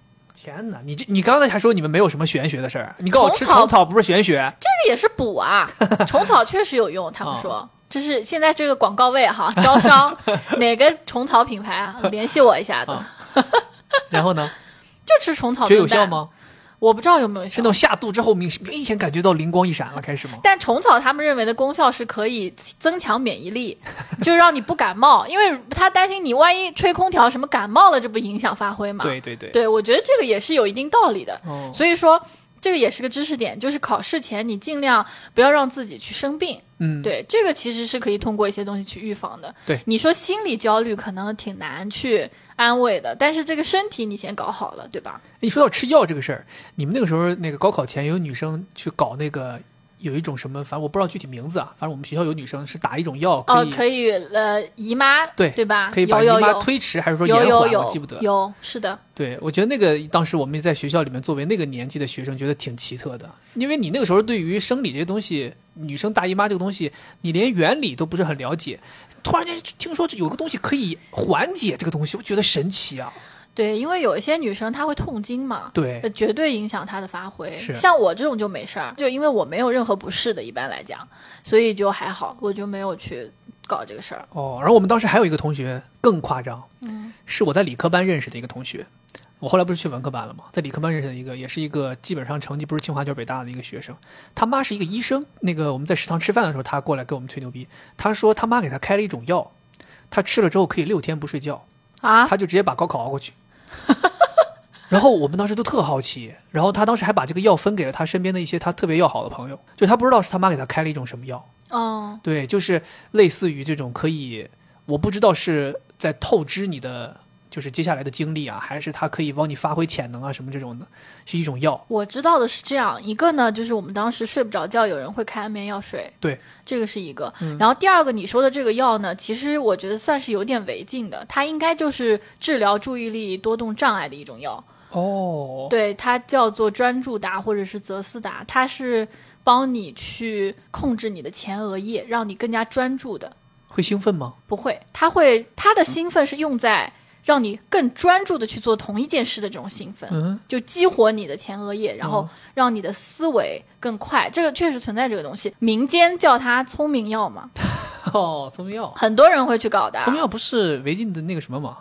天哪，你这你刚才还说你们没有什么玄学的事儿，你告诉我吃虫草不是玄学？这个也是补啊。虫草确实有用，他们 说。这是现在这个广告位哈，招商哪个虫草品牌啊？联系我一下子。啊然后呢？就吃虫草，觉得有效？吗？我不知道有没有效是那。种下肚之后明明显感觉到灵光一闪了，开始吗？但虫草他们认为的功效是可以增强免疫力，就让你不感冒，因为他担心你万一吹空调什么感冒了，这不影响发挥吗？对对对，对，我觉得这个也是有一定道理的。哦，所以说，这个也是个知识点，就是考试前你尽量不要让自己去生病。嗯，对，这个其实是可以通过一些东西去预防的。对你说心理焦虑可能挺难去安慰的，但是这个身体你先搞好了，对吧？你说到吃药这个事儿，你们那个时候那个高考前有女生去搞那个有一种什么，反正我不知道具体名字啊，反正我们学校有女生是打一种药可哦，以、可以，呃，姨妈，对对吧？可以把姨妈推迟，还是说延缓？有有有我记不得。有是的，对，我觉得那个当时我们在学校里面作为那个年纪的学生，觉得挺奇特的，因为你那个时候对于生理这些东西，女生大姨妈这个东西，你连原理都不是很了解，突然间听说有个东西可以缓解这个东西，我觉得神奇啊！对，因为有一些女生她会痛经嘛，对呃绝对影响她的发挥。是像我这种就没事儿，就因为我没有任何不适的，一般来讲，所以就还好，我就没有去搞这个事儿。哦，然后我们当时还有一个同学更夸张，嗯，是我在理科班认识的一个同学。我后来不是去文科班了吗？在理科班认识的一个，也是一个基本上成绩不是清华就是北大的一个学生。他妈是一个医生。那个我们在食堂吃饭的时候，他过来给我们吹牛逼。他说他妈给他开了一种药，他吃了之后可以六天不睡觉，啊，他就直接把高考熬过去。然后我们当时都特好奇，然后他当时还把这个药分给了他身边的一些他特别要好的朋友，就他不知道是他妈给他开了一种什么药。哦，对，就是类似于这种可以，我不知道是在透支你的，就是接下来的经历啊，还是它可以帮你发挥潜能啊，什么这种的，是一种药。我知道的是这样，一个呢，就是我们当时睡不着觉，有人会开安眠药水，对，这个是一个。嗯然后第二个你说的这个药呢，其实我觉得算是有点违禁的，它应该就是治疗注意力多动障碍的一种药。哦，对，它叫做专注达或者是泽斯达，它是帮你去控制你的前额叶，让你更加专注的。会兴奋吗？不会，它会它的兴奋是用在让你更专注的去做同一件事的这种兴奋，嗯，就激活你的前额叶，然后哦让你的思维更快。这个确实存在这个东西，民间叫它聪明药嘛，哦，聪明药，很多人会去搞的啊，聪明药不是违禁的那个什么吗？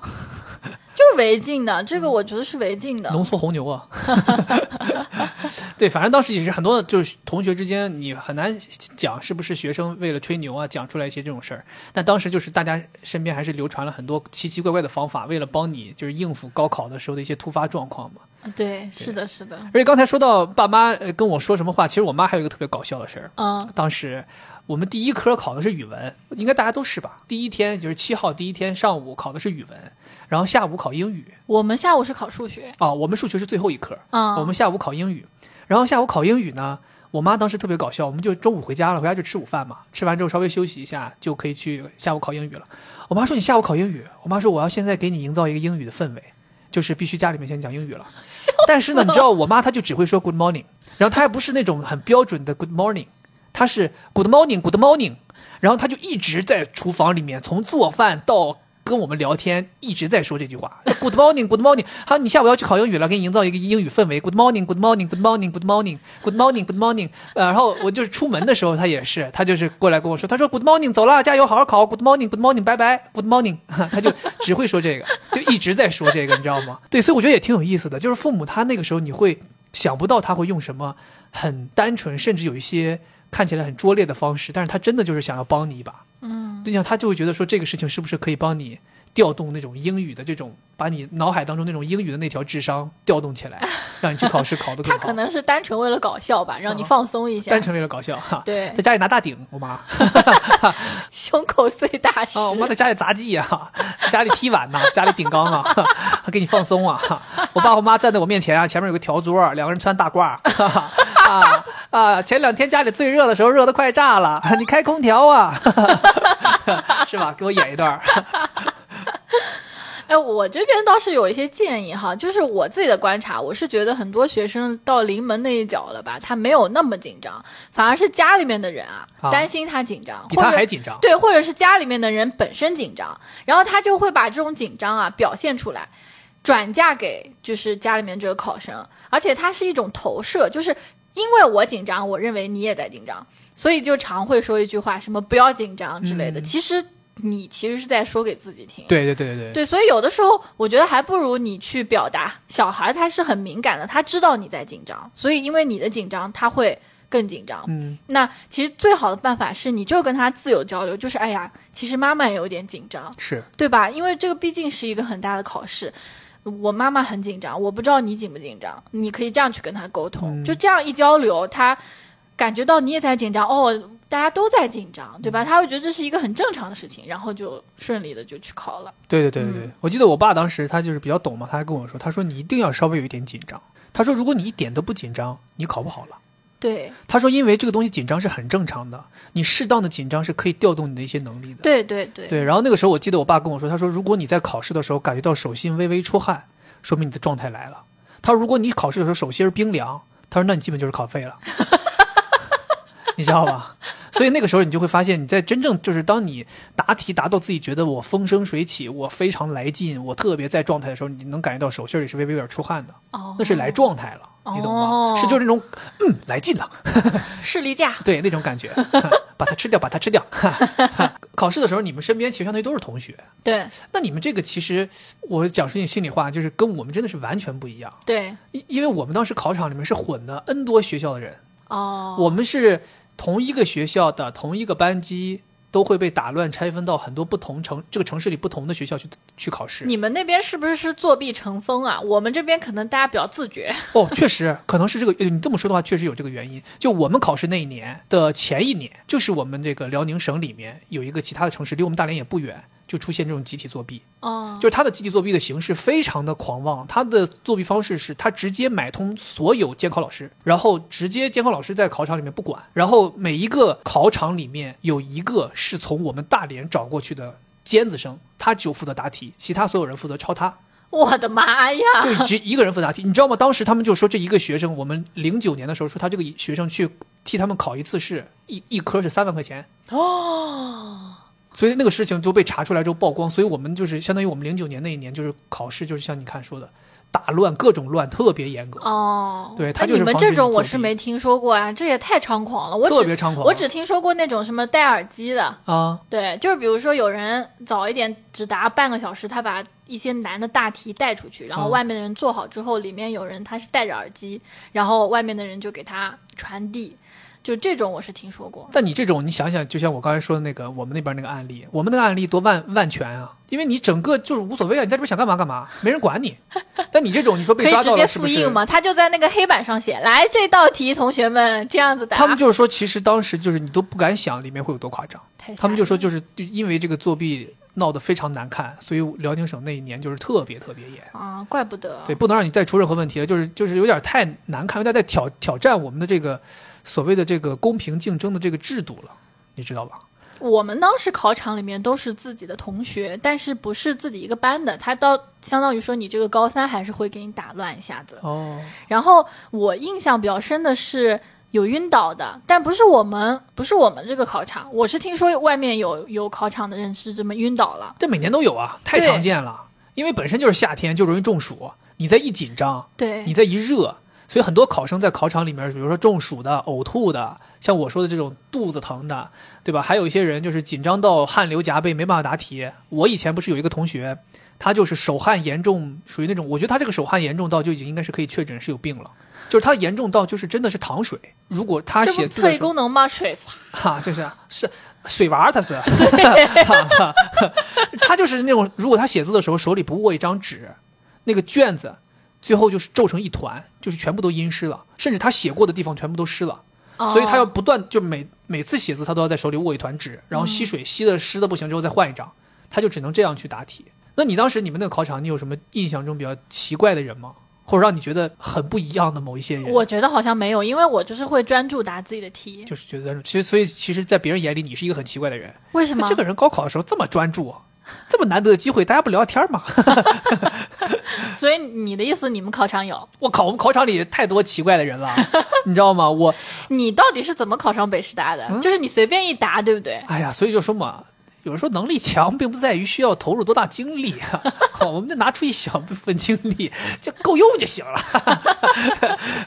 就是违禁的，这个我觉得是违禁的。浓缩红牛啊。对，反正当时也是很多，就是同学之间，你很难讲是不是学生为了吹牛啊，讲出来一些这种事儿。但当时就是大家身边还是流传了很多奇奇怪怪的方法，为了帮你就是应付高考的时候的一些突发状况嘛。对，是的，是的。而且刚才说到爸妈跟我说什么话，其实我妈还有一个特别搞笑的事儿。嗯，当时我们第一科考的是语文，应该大家都是吧？第一天就是七号第一天上午考的是语文，然后下午考英语。我们下午是考数学啊，我们数学是最后一科。嗯，我们下午考英语，然后下午考英语呢，我妈当时特别搞笑，我们就中午回家了，回家就吃午饭嘛，吃完之后稍微休息一下，就可以去下午考英语了。我妈说你下午考英语，我妈说我要现在给你营造一个英语的氛围。就是必须家里面先讲英语了，但是呢，你知道我妈她就只会说 Good morning，然后她还不是那种很标准的 Good morning，她是 Good morning，Good morning，然后她就一直在厨房里面从做饭到。跟我们聊天一直在说这句话，Good morning，Good morning。好，你下午要去考英语了，给你营造一个英语氛围。Good morning，Good morning，Good morning，Good morning，Good morning，Good morning。呃，然后我就是出门的时候，他也是，他就是过来跟我说，他说 Good morning，走了，加油，好好考。Good morning，Good morning，拜拜。Good morning，他就只会说这个，就一直在说这个，你知道吗？对，所以我觉得也挺有意思的，就是父母他那个时候你会想不到他会用什么很单纯，甚至有一些看起来很拙劣的方式，但是他真的就是想要帮你一把。嗯，对象他就会觉得说这个事情是不是可以帮你调动那种英语的这种，把你脑海当中那种英语的那条智商调动起来，让你去考试考得更好。他可能是单纯为了搞笑吧，让你放松一下。单纯为了搞笑哈。对，在家里拿大顶，我妈 胸口碎大石。我妈在家里杂技啊，家里踢碗呢，家里顶缸啊，还给你放松啊。我爸我妈站在我面前啊，前面有个条桌，两个人穿大褂。啊啊！前两天家里最热的时候，热的快炸了，你开空调啊，是吧？给我演一段。哎，我这边倒是有一些建议哈，就是我自己的观察，我是觉得很多学生到临门那一脚了吧，他没有那么紧张，反而是家里面的人啊担心他紧张，比他还紧张。对，或者是家里面的人本身紧张，然后他就会把这种紧张啊表现出来，转嫁给就是家里面这个考生，而且它是一种投射，就是。因为我紧张，我认为你也在紧张，所以就常会说一句话，什么不要紧张之类的。其实你其实是在说给自己听。对对对对对。所以有的时候，我觉得还不如你去表达。小孩他是很敏感的，他知道你在紧张，所以因为你的紧张，他会更紧张。嗯。那其实最好的办法是，你就跟他自由交流，就是哎呀，其实妈妈也有点紧张，是对吧？因为这个毕竟是一个很大的考试。我妈妈很紧张，我不知道你紧不紧张。你可以这样去跟她沟通，就这样一交流，她感觉到你也在紧张，哦，大家都在紧张，对吧？他会觉得这是一个很正常的事情，然后就顺利的就去考了。对对对对对，我记得我爸当时他就是比较懂嘛，他还跟我说，他说你一定要稍微有一点紧张，他说如果你一点都不紧张，你考不好了。对，他说，因为这个东西紧张是很正常的，你适当的紧张是可以调动你的一些能力的。对对对。对，然后那个时候我记得我爸跟我说，他说，如果你在考试的时候感觉到手心微微出汗，说明你的状态来了。他说，如果你考试的时候手心冰凉，他说，那你基本就是考废了。你知道吧？所以那个时候你就会发现，你在真正就是当你答题答到自己觉得我风生水起，我非常来劲，我特别在状态的时候，你能感觉到手心里是微微有点出汗的。哦，那是来状态了，你懂吗？是就是那种嗯来劲了，士力架。对那种感觉，把它吃掉，把它吃掉。考试的时候，你们身边其实相当于都是同学。对。那你们这个其实，我讲出你心里话，就是跟我们真的是完全不一样。对。因因为我们当时考场里面是混的 N 多学校的人。哦。我们是。同一个学校的同一个班级都会被打乱拆分到很多不同城这个城市里不同的学校去去考试。你们那边是不是是作弊成风啊？我们这边可能大家比较自觉。哦，确实可能是这个。你这么说的话，确实有这个原因。就我们考试那一年的前一年，就是我们这个辽宁省里面有一个其他的城市，离我们大连也不远。就出现这种集体作弊，哦，就是他的集体作弊的形式非常的狂妄。他的作弊方式是他直接买通所有监考老师，然后直接监考老师在考场里面不管，然后每一个考场里面有一个是从我们大连找过去的尖子生，他只有负责答题，其他所有人负责抄他。我的妈呀！就只一个人负责答题，你知道吗？当时他们就说这一个学生，我们零九年的时候说他这个学生去替他们考一次试，一一科是三万块钱哦。所以那个事情就被查出来之后曝光，所以我们就是相当于我们零九年那一年就是考试，就是像你看说的，打乱各种乱，特别严格哦。对他就是你们这种我是没听说过啊，这也太猖狂了。我特别猖狂，我只听说过那种什么戴耳机的啊。对，就是比如说有人早一点只答半个小时，他把一些难的大题带出去，然后外面的人做好之后，里面有人他是戴着耳机，然后外面的人就给他传递。就这种我是听说过。但你这种，你想想，就像我刚才说的那个我们那边那个案例，我们那个案例多万万全啊！因为你整个就是无所谓啊，你在这边想干嘛干嘛，没人管你。但你这种，你说被抓到了是不是？可以直接复印吗？他就在那个黑板上写，来这道题，同学们这样子答。他们就是说，其实当时就是你都不敢想里面会有多夸张。他们就说，就是就因为这个作弊。闹得非常难看，所以辽宁省那一年就是特别特别严啊，怪不得。对，不能让你再出任何问题了，就是就是有点太难看，有点在挑挑战我们的这个所谓的这个公平竞争的这个制度了，你知道吧？我们当时考场里面都是自己的同学，但是不是自己一个班的，他到相当于说你这个高三还是会给你打乱一下子哦。然后我印象比较深的是。有晕倒的，但不是我们，不是我们这个考场。我是听说外面有有考场的人是这么晕倒了。这每年都有啊，太常见了。因为本身就是夏天，就容易中暑。你再一紧张，对，你再一热，所以很多考生在考场里面，比如说中暑的、呕吐的，像我说的这种肚子疼的，对吧？还有一些人就是紧张到汗流浃背，没办法答题。我以前不是有一个同学，他就是手汗严重，属于那种，我觉得他这个手汗严重到就已经应该是可以确诊是有病了。就是他严重到就是真的是糖水。如果他写字，特异功能吗？水哈，就是是水娃，他是。他就是那种，如果他写字的时候手里不握一张纸，那个卷子最后就是皱成一团，就是全部都阴湿了，甚至他写过的地方全部都湿了。所以他要不断就每每次写字，他都要在手里握一团纸，然后吸水，吸的湿的不行之后再换一张，他就只能这样去答题。那你当时你们那个考场，你有什么印象中比较奇怪的人吗？或者让你觉得很不一样的某一些人，我觉得好像没有，因为我就是会专注答自己的题，就是觉得其实所以其实，在别人眼里你是一个很奇怪的人。为什么这个人高考的时候这么专注，这么难得的机会，大家不聊天吗？所以你的意思，你们考场有？我考我们考场里太多奇怪的人了，你知道吗？我 你到底是怎么考上北师大的？就是你随便一答，对不对？哎呀，所以就说嘛。有人说能力强，并不在于需要投入多大精力啊，我们就拿出一小部分精力，就够用就行了，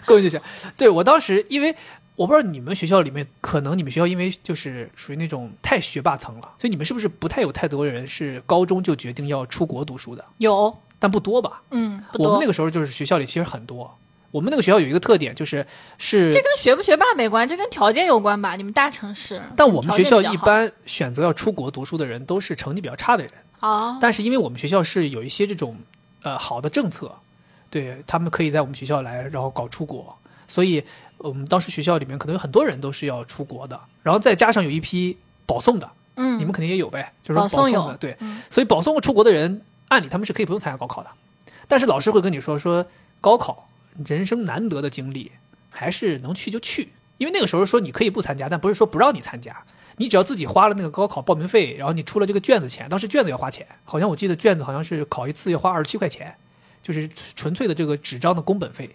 够用就行。对我当时，因为我不知道你们学校里面，可能你们学校因为就是属于那种太学霸层了，所以你们是不是不太有太多人是高中就决定要出国读书的？有，但不多吧？嗯，我们那个时候就是学校里其实很多。我们那个学校有一个特点，就是是这跟学不学霸没关，这跟条件有关吧？你们大城市，但我们学校一般选择要出国读书的人都是成绩比较差的人啊。但是因为我们学校是有一些这种呃好的政策，对他们可以在我们学校来，然后搞出国，所以我们当时学校里面可能有很多人都是要出国的。然后再加上有一批保送的，嗯，你们肯定也有呗，就是保送的，对，嗯，所以保送出国的人，按理他们是可以不用参加高考的，但是老师会跟你说说高考。人生难得的经历，还是能去就去，因为那个时候说你可以不参加，但不是说不让你参加，你只要自己花了那个高考报名费，然后你出了这个卷子钱，当时卷子要花钱，好像我记得卷子好像是考一次要花二十七块钱，就是纯粹的这个纸张的工本费，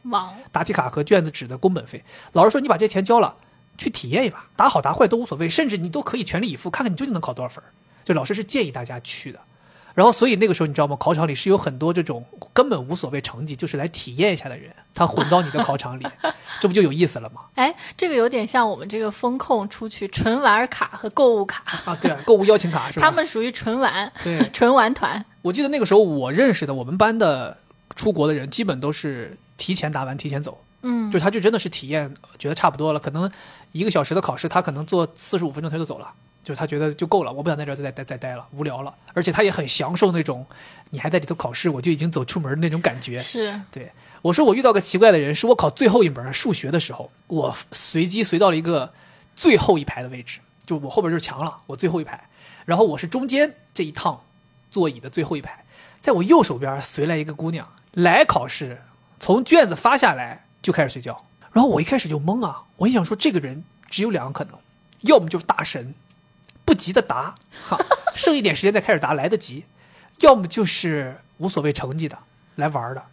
答题卡和卷子纸的工本费。老师说你把这钱交了，去体验一把，答好答坏都无所谓，甚至你都可以全力以赴，看看你究竟能考多少分。就老师是建议大家去的。然后，所以那个时候你知道吗？考场里是有很多这种根本无所谓成绩，就是来体验一下的人，他混到你的考场里，这不就有意思了吗？哎，这个有点像我们这个风控出去纯玩卡和购物卡啊，对，购物邀请卡是吧？他们属于纯玩，对，纯玩团。我记得那个时候我认识的我们班的出国的人，基本都是提前答完提前走，嗯，就他就真的是体验，觉得差不多了，可能一个小时的考试，他可能做四十五分钟他就走了。就他觉得就够了，我不想在这儿再再再待了，无聊了。而且他也很享受那种，你还在里头考试，我就已经走出门的那种感觉。是对我说，我遇到个奇怪的人，是我考最后一门数学的时候，我随机随到了一个最后一排的位置，就我后边就是墙了，我最后一排，然后我是中间这一趟座椅的最后一排，在我右手边随来一个姑娘来考试，从卷子发下来就开始睡觉，然后我一开始就懵啊，我一想说这个人只有两个可能，要么就是大神。不急的答，哈，剩一点时间再开始答来得及，要么就是无所谓成绩的来玩的，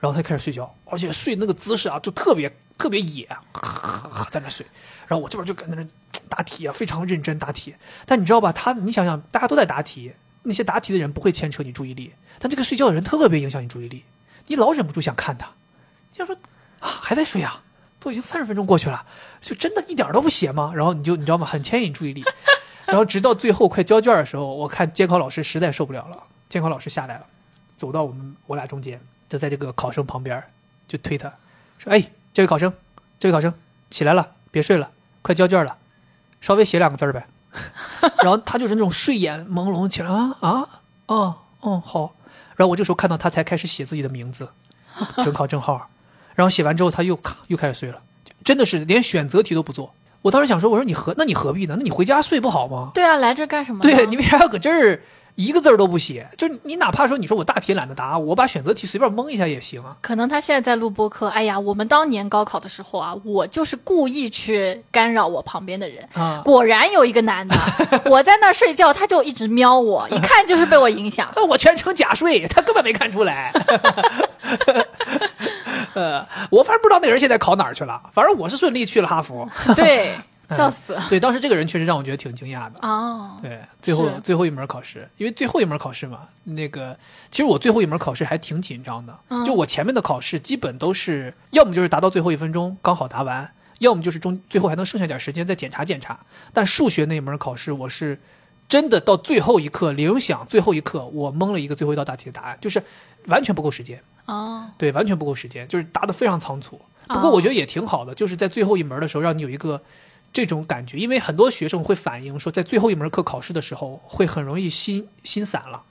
然后他开始睡觉，而且睡那个姿势啊，就特别特别野，在那睡，然后我这边就跟那答题啊，非常认真答题。但你知道吧，他你想想，大家都在答题，那些答题的人不会牵扯你注意力，但这个睡觉的人特别影响你注意力，你老忍不住想看他，想说啊还在睡啊，都已经三十分钟过去了，就真的一点都不写吗？然后你就你知道吗，很牵引注意力。然后直到最后快交卷的时候，我看监考老师实在受不了了，监考老师下来了，走到我们我俩中间，就在这个考生旁边，就推他，说：“哎，这位考生，这位考生，起来了，别睡了，快交卷了，稍微写两个字呗。然后他就是那种睡眼朦胧起来啊啊哦哦好。然后我这时候看到他才开始写自己的名字，准考证号。然后写完之后他又咔又开始睡了，真的是连选择题都不做。我当时想说，我说你何那你何必呢？那你回家睡不好吗？对啊，来这干什么？对你为啥要搁这儿？一个字儿都不写，就你哪怕说你说我大题懒得答，我把选择题随便蒙一下也行啊。可能他现在在录播课。哎呀，我们当年高考的时候啊，我就是故意去干扰我旁边的人啊。果然有一个男的，我在那睡觉，他就一直瞄我，一 看就是被我影响。我全程假睡，他根本没看出来。呃，我反正不知道那人现在考哪儿去了，反正我是顺利去了哈佛。对。笑死！对，当时这个人确实让我觉得挺惊讶的哦。对，最后最后一门考试，因为最后一门考试嘛，那个其实我最后一门考试还挺紧张的。就我前面的考试基本都是要么就是答到最后一分钟刚好答完，要么就是中最后还能剩下点时间再检查检查。但数学那一门考试，我是真的到最后一刻铃响最后一刻，我蒙了一个最后一道大题的答案，就是完全不够时间哦。对，完全不够时间，就是答的非常仓促。不过我觉得也挺好的，就是在最后一门的时候让你有一个。这种感觉，因为很多学生会反映说，在最后一门课考试的时候，会很容易心心散了。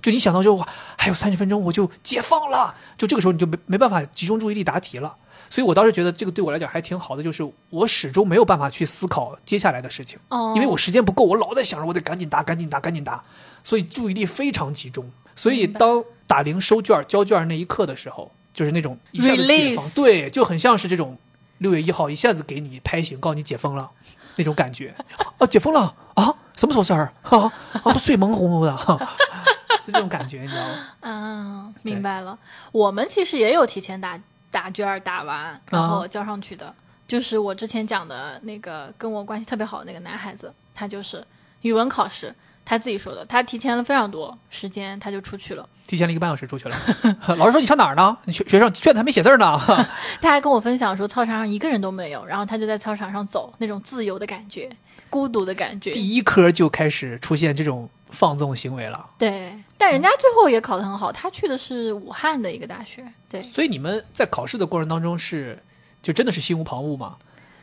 就你想到就，哇，还有三十分钟我就解放了，就这个时候你就没没办法集中注意力答题了。所以我当时觉得这个对我来讲还挺好的，就是我始终没有办法去思考接下来的事情，因为我时间不够，我老在想着我得赶紧答，赶紧答，赶紧答，所以注意力非常集中。所以当打铃收卷交卷那一刻的时候，就是那种一下子解放，对，就很像是这种。六月一号一下子给你拍醒，告诉你解封了，那种感觉啊，解封了啊，什么时候事儿啊？啊，睡蒙糊糊的，就这种感觉，你知道吗？嗯，明白了。我们其实也有提前打打卷打完，然后交上去的。就是我之前讲的那个跟我关系特别好的那个男孩子，他就是语文考试，他自己说的，他提前了非常多时间，他就出去了。提前了一个半小时出去了，老师说你上哪儿呢？学学生卷子还没写字呢。他还跟我分享说操场上一个人都没有，然后他就在操场上走，那种自由的感觉，孤独的感觉。第一科就开始出现这种放纵行为了。对，但人家最后也考得很好，他去的是武汉的一个大学。对，所以你们在考试的过程当中是就真的是心无旁骛吗？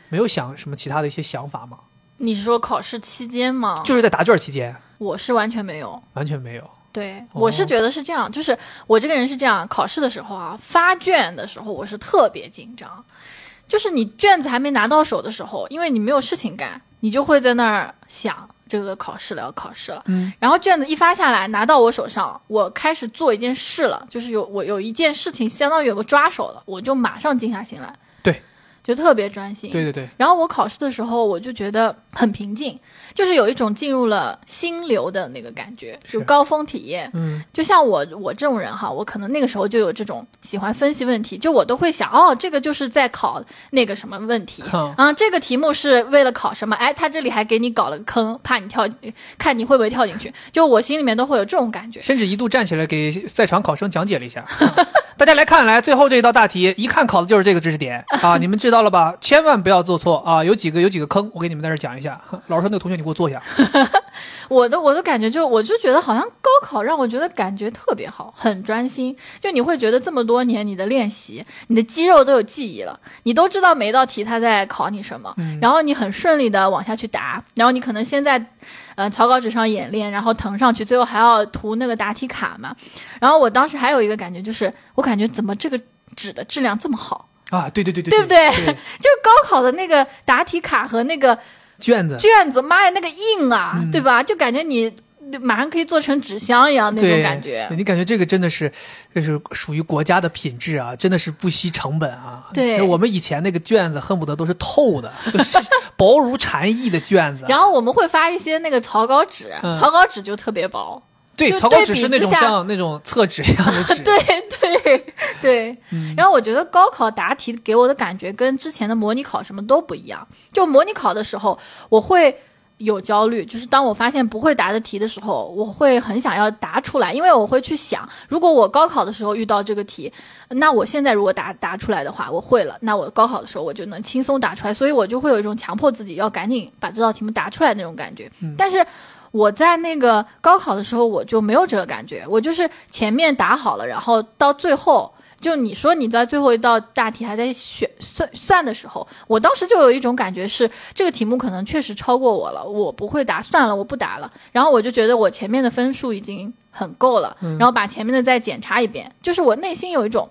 没有想什么其他的一些想法吗？你是说考试期间吗？就是在答卷期间。我是完全没有，完全没有。对，我是觉得是这样，就是我这个人是这样，考试的时候啊，发卷的时候我是特别紧张，就是你卷子还没拿到手的时候，因为你没有事情干，你就会在那儿想这个考试了，要考试了，嗯，然后卷子一发下来拿到我手上，我开始做一件事了，就是有我有一件事情相当于有个抓手了，我就马上静下心来，对，就特别专心，对对对，然后我考试的时候我就觉得很平静。就是有一种进入了心流的那个感觉，就高峰体验。嗯，就像我我这种人哈，我可能那个时候就有这种喜欢分析问题，就我都会想，哦，这个就是在考那个什么问题啊，这个题目是为了考什么？哎，他这里还给你搞了个坑，怕你跳，看你会不会跳进去。就我心里面都会有这种感觉，甚至一度站起来给在场考生讲解了一下。大家来看，来最后这一道大题，一看考的就是这个知识点啊！你们知道了吧？千万不要做错啊！有几个有几个坑，我给你们在这讲一下。老师说那个同学，你给我坐下。我的我的感觉就我就觉得好像高考让我觉得感觉特别好，很专心。就你会觉得这么多年你的练习，你的肌肉都有记忆了，你都知道每一道题他在考你什么，然后你很顺利的往下去答，然后你可能先在。呃，草稿纸上演练，然后腾上去，最后还要涂那个答题卡嘛。然后我当时还有一个感觉，就是我感觉怎么这个纸的质量这么好啊？对对对对，对不对？就高考的那个答题卡和那个卷子，卷子，妈呀，那个硬啊，对吧？就感觉你。马上可以做成纸箱一样那种感觉，你感觉这个真的是，就是属于国家的品质啊，真的是不惜成本啊。对，我们以前那个卷子恨不得都是透的，就是薄如蝉翼的卷子。然后我们会发一些那个草稿纸，草稿纸就特别薄。对，草稿纸是那种像那种厕纸一样的纸。对对对。然后我觉得高考答题给我的感觉跟之前的模拟考什么都不一样。就模拟考的时候，我会。有焦虑，就是当我发现不会答的题的时候，我会很想要答出来，因为我会去想，如果我高考的时候遇到这个题，那我现在如果答答出来的话，我会了，那我高考的时候我就能轻松答出来，所以我就会有一种强迫自己要赶紧把这道题目答出来那种感觉。但是我在那个高考的时候，我就没有这个感觉，我就是前面答好了，然后到最后。就你说你在最后一道大题还在选算算的时候，我当时就有一种感觉是这个题目可能确实超过我了，我不会答，算了，我不答了。然后我就觉得我前面的分数已经很够了，然后把前面的再检查一遍，就是我内心有一种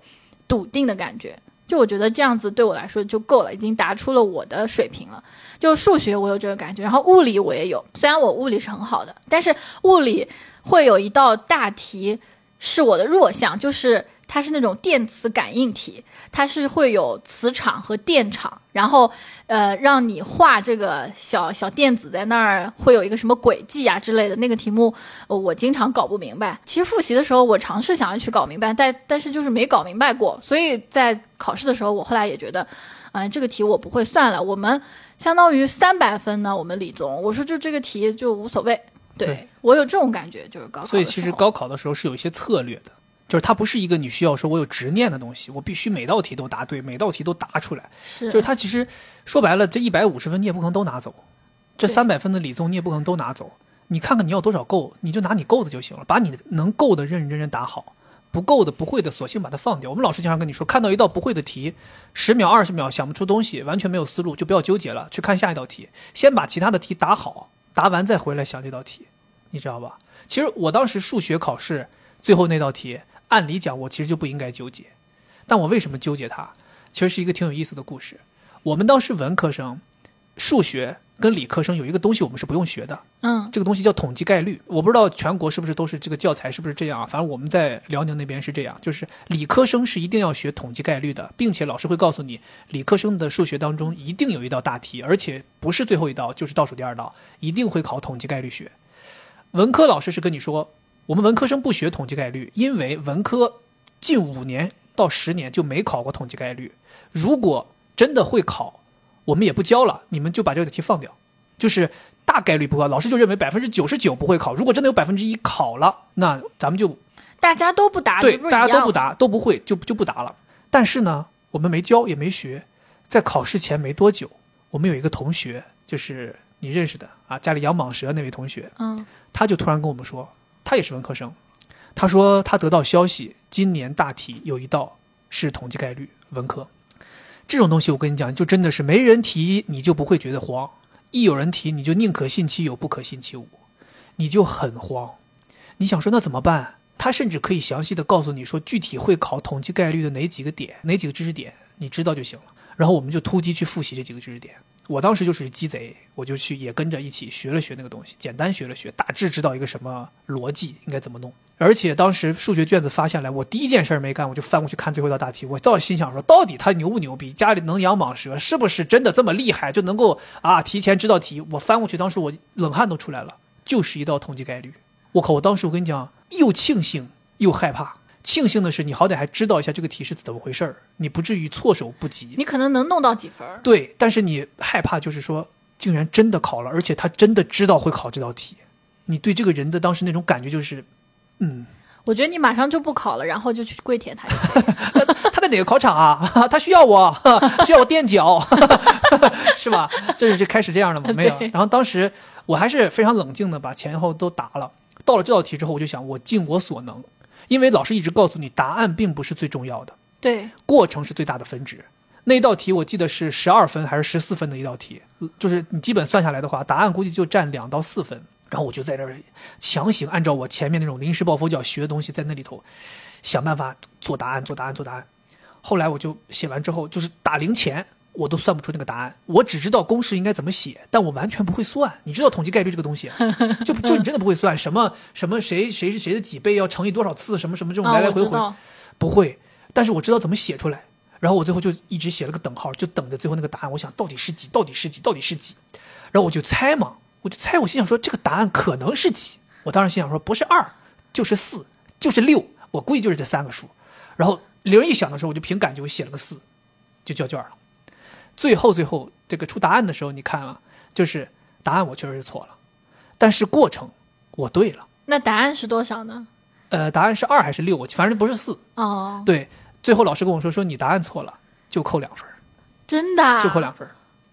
笃定的感觉，就我觉得这样子对我来说就够了，已经答出了我的水平了。就数学我有这个感觉，然后物理我也有，虽然我物理是很好的，但是物理会有一道大题是我的弱项，就是。它是那种电磁感应题，它是会有磁场和电场，然后呃让你画这个小小电子在那儿会有一个什么轨迹啊之类的那个题目，我经常搞不明白。其实复习的时候我尝试想要去搞明白，但但是就是没搞明白过。所以在考试的时候，我后来也觉得，嗯，这个题我不会算了。我们相当于三百分呢，我们理综，我说就这个题就无所谓。对我有这种感觉，就是高考。所以其实高考的时候是有一些策略的。就是它不是一个你需要说我有执念的东西，我必须每道题都答对，每道题都答出来。是，就是它其实说白了，这一百五十分你也不可能都拿走，这三百分的理综你也不可能都拿走。你看看你要多少够，你就拿你够的就行了，把你能够的认认真真答好，不够的不会的索性把它放掉。我们老师经常跟你说，看到一道不会的题，十秒二十秒想不出东西，完全没有思路，就不要纠结了，去看下一道题，先把其他的题答好，答完再回来想这道题，你知道吧？其实我当时数学考试最后那道题。按理讲，我其实就不应该纠结，但我为什么纠结它？其实是一个挺有意思的故事。我们当时文科生，数学跟理科生有一个东西我们是不用学的，嗯，这个东西叫统计概率。我不知道全国是不是都是这个教材是不是这样啊？反正我们在辽宁那边是这样，就是理科生是一定要学统计概率的，并且老师会告诉你，理科生的数学当中一定有一道大题，而且不是最后一道，就是倒数第二道，一定会考统计概率学。文科老师是跟你说。我们文科生不学统计概率，因为文科近五年到十年就没考过统计概率。如果真的会考，我们也不教了，你们就把这个题放掉。就是大概率不会，老师就认为百分之九十九不会考。如果真的有百分之一考了，那咱们就大家都不答，对，大家都不答，都不会，就就不答了。但是呢，我们没教也没学，在考试前没多久，我们有一个同学，就是你认识的啊，家里养蟒蛇那位同学，嗯，他就突然跟我们说。他也是文科生，他说他得到消息，今年大题有一道是统计概率，文科。这种东西我跟你讲，就真的是没人提你就不会觉得慌，一有人提你就宁可信其有，不可信其无，你就很慌。你想说那怎么办？他甚至可以详细的告诉你说具体会考统计概率的哪几个点，哪几个知识点，你知道就行了。然后我们就突击去复习这几个知识点。我当时就是鸡贼，我就去也跟着一起学了学那个东西，简单学了学，大致知道一个什么逻辑应该怎么弄。而且当时数学卷子发下来，我第一件事没干，我就翻过去看最后一道大题。我倒心想说，到底他牛不牛逼？家里能养蟒蛇，是不是真的这么厉害，就能够啊提前知道题？我翻过去，当时我冷汗都出来了，就是一道统计概率。我靠！我当时我跟你讲，又庆幸又害怕。庆幸的是，你好歹还知道一下这个题是怎么回事儿，你不至于措手不及。你可能能弄到几分？对，但是你害怕，就是说，竟然真的考了，而且他真的知道会考这道题。你对这个人的当时那种感觉就是，嗯，我觉得你马上就不考了，然后就去跪舔他。他在哪个考场啊？他需要我，需要我垫脚，是吧？这是就开始这样了吗？没有。然后当时我还是非常冷静的把前后都答了。到了这道题之后，我就想，我尽我所能。因为老师一直告诉你，答案并不是最重要的，对，过程是最大的分值。那道题我记得是十二分还是十四分的一道题，就是你基本算下来的话，答案估计就占两到四分。然后我就在那儿强行按照我前面那种临时抱佛脚学的东西，在那里头想办法做答案，做答案，做答案。后来我就写完之后，就是打零钱。我都算不出那个答案，我只知道公式应该怎么写，但我完全不会算。你知道统计概率这个东西，就就你真的不会算什么什么谁谁是谁的几倍要乘以多少次，什么什么这种来来回回，不会。但是我知道怎么写出来，然后我最后就一直写了个等号，就等着最后那个答案。我想到底是几，到底是几，到底是几，然后我就猜嘛，我就猜，我心想说这个答案可能是几。我当时心想说不是二就是四就是六，我估计就是这三个数。然后铃一响的时候，我就凭感觉我写了个四，就交卷了。最后，最后这个出答案的时候，你看啊，就是答案我确实是错了，但是过程我对了。那答案是多少呢？呃，答案是二还是六？我反正不是四。哦，对，最后老师跟我说，说你答案错了，就扣两分。真的？就扣两分。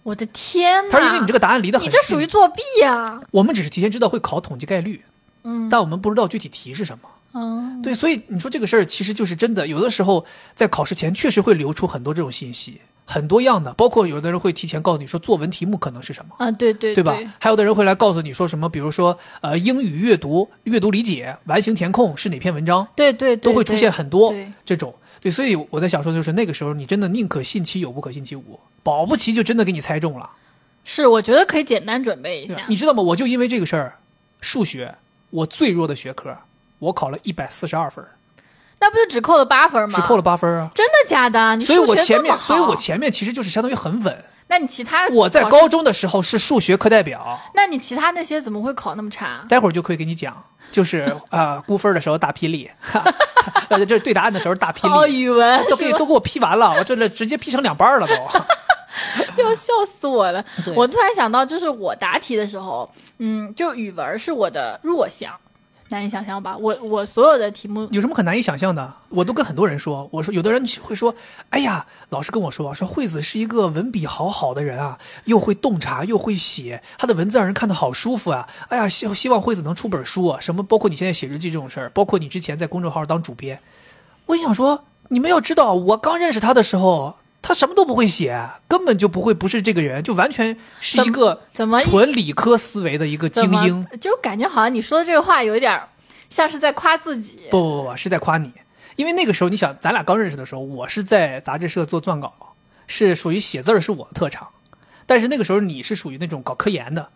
我的天哪！他说因为你这个答案离得很近。你这属于作弊呀！我们只是提前知道会考统计概率，嗯，但我们不知道具体题是什么。嗯，对，所以你说这个事儿其实就是真的，有的时候在考试前确实会流出很多这种信息，很多样的，包括有的人会提前告诉你说作文题目可能是什么啊，对对对吧？还有的人会来告诉你说什么，比如说呃英语阅读、阅读理解、完形填空是哪篇文章，对对，都会出现很多这种。对，所以我在想说，就是那个时候你真的宁可信其有，不可信其无，保不齐就真的给你猜中了。是，我觉得可以简单准备一下。你知道吗？我就因为这个事儿，数学我最弱的学科，我考了一百四十二分。那不就只扣了八分吗？只扣了八分啊！真的假的？你所以我前面，所以我前面其实就是相当于很稳。那你其他我在高中的时候是数学课代表。那你其他那些怎么会考那么差？待会儿就可以给你讲，就是呃估分的时候大霹雳，呃这对答案的时候大霹雳。哦，语文都给都给我批完了，我这这直接批成两半了都。要笑死我了！我突然想到，就是我答题的时候，嗯，就语文是我的弱项。难以想象吧？我我所有的题目有什么可难以想象的？我都跟很多人说，我说有的人会说，哎呀，老师跟我说，说惠子是一个文笔好好的人啊，又会洞察又会写，他的文字让人看得好舒服啊。哎呀，希希望惠子能出本书啊，什么包括你现在写日记这种事儿，包括你之前在公众号当主编，我想说，你们要知道，我刚认识他的时候。他什么都不会写，根本就不会不是这个人，就完全是一个怎么纯理科思维的一个精英，就感觉好像你说的这个话有点像是在夸自己。不不不，是在夸你，因为那个时候你想，咱俩刚认识的时候，我是在杂志社做撰稿，是属于写字儿是我的特长，但是那个时候你是属于那种搞科研的。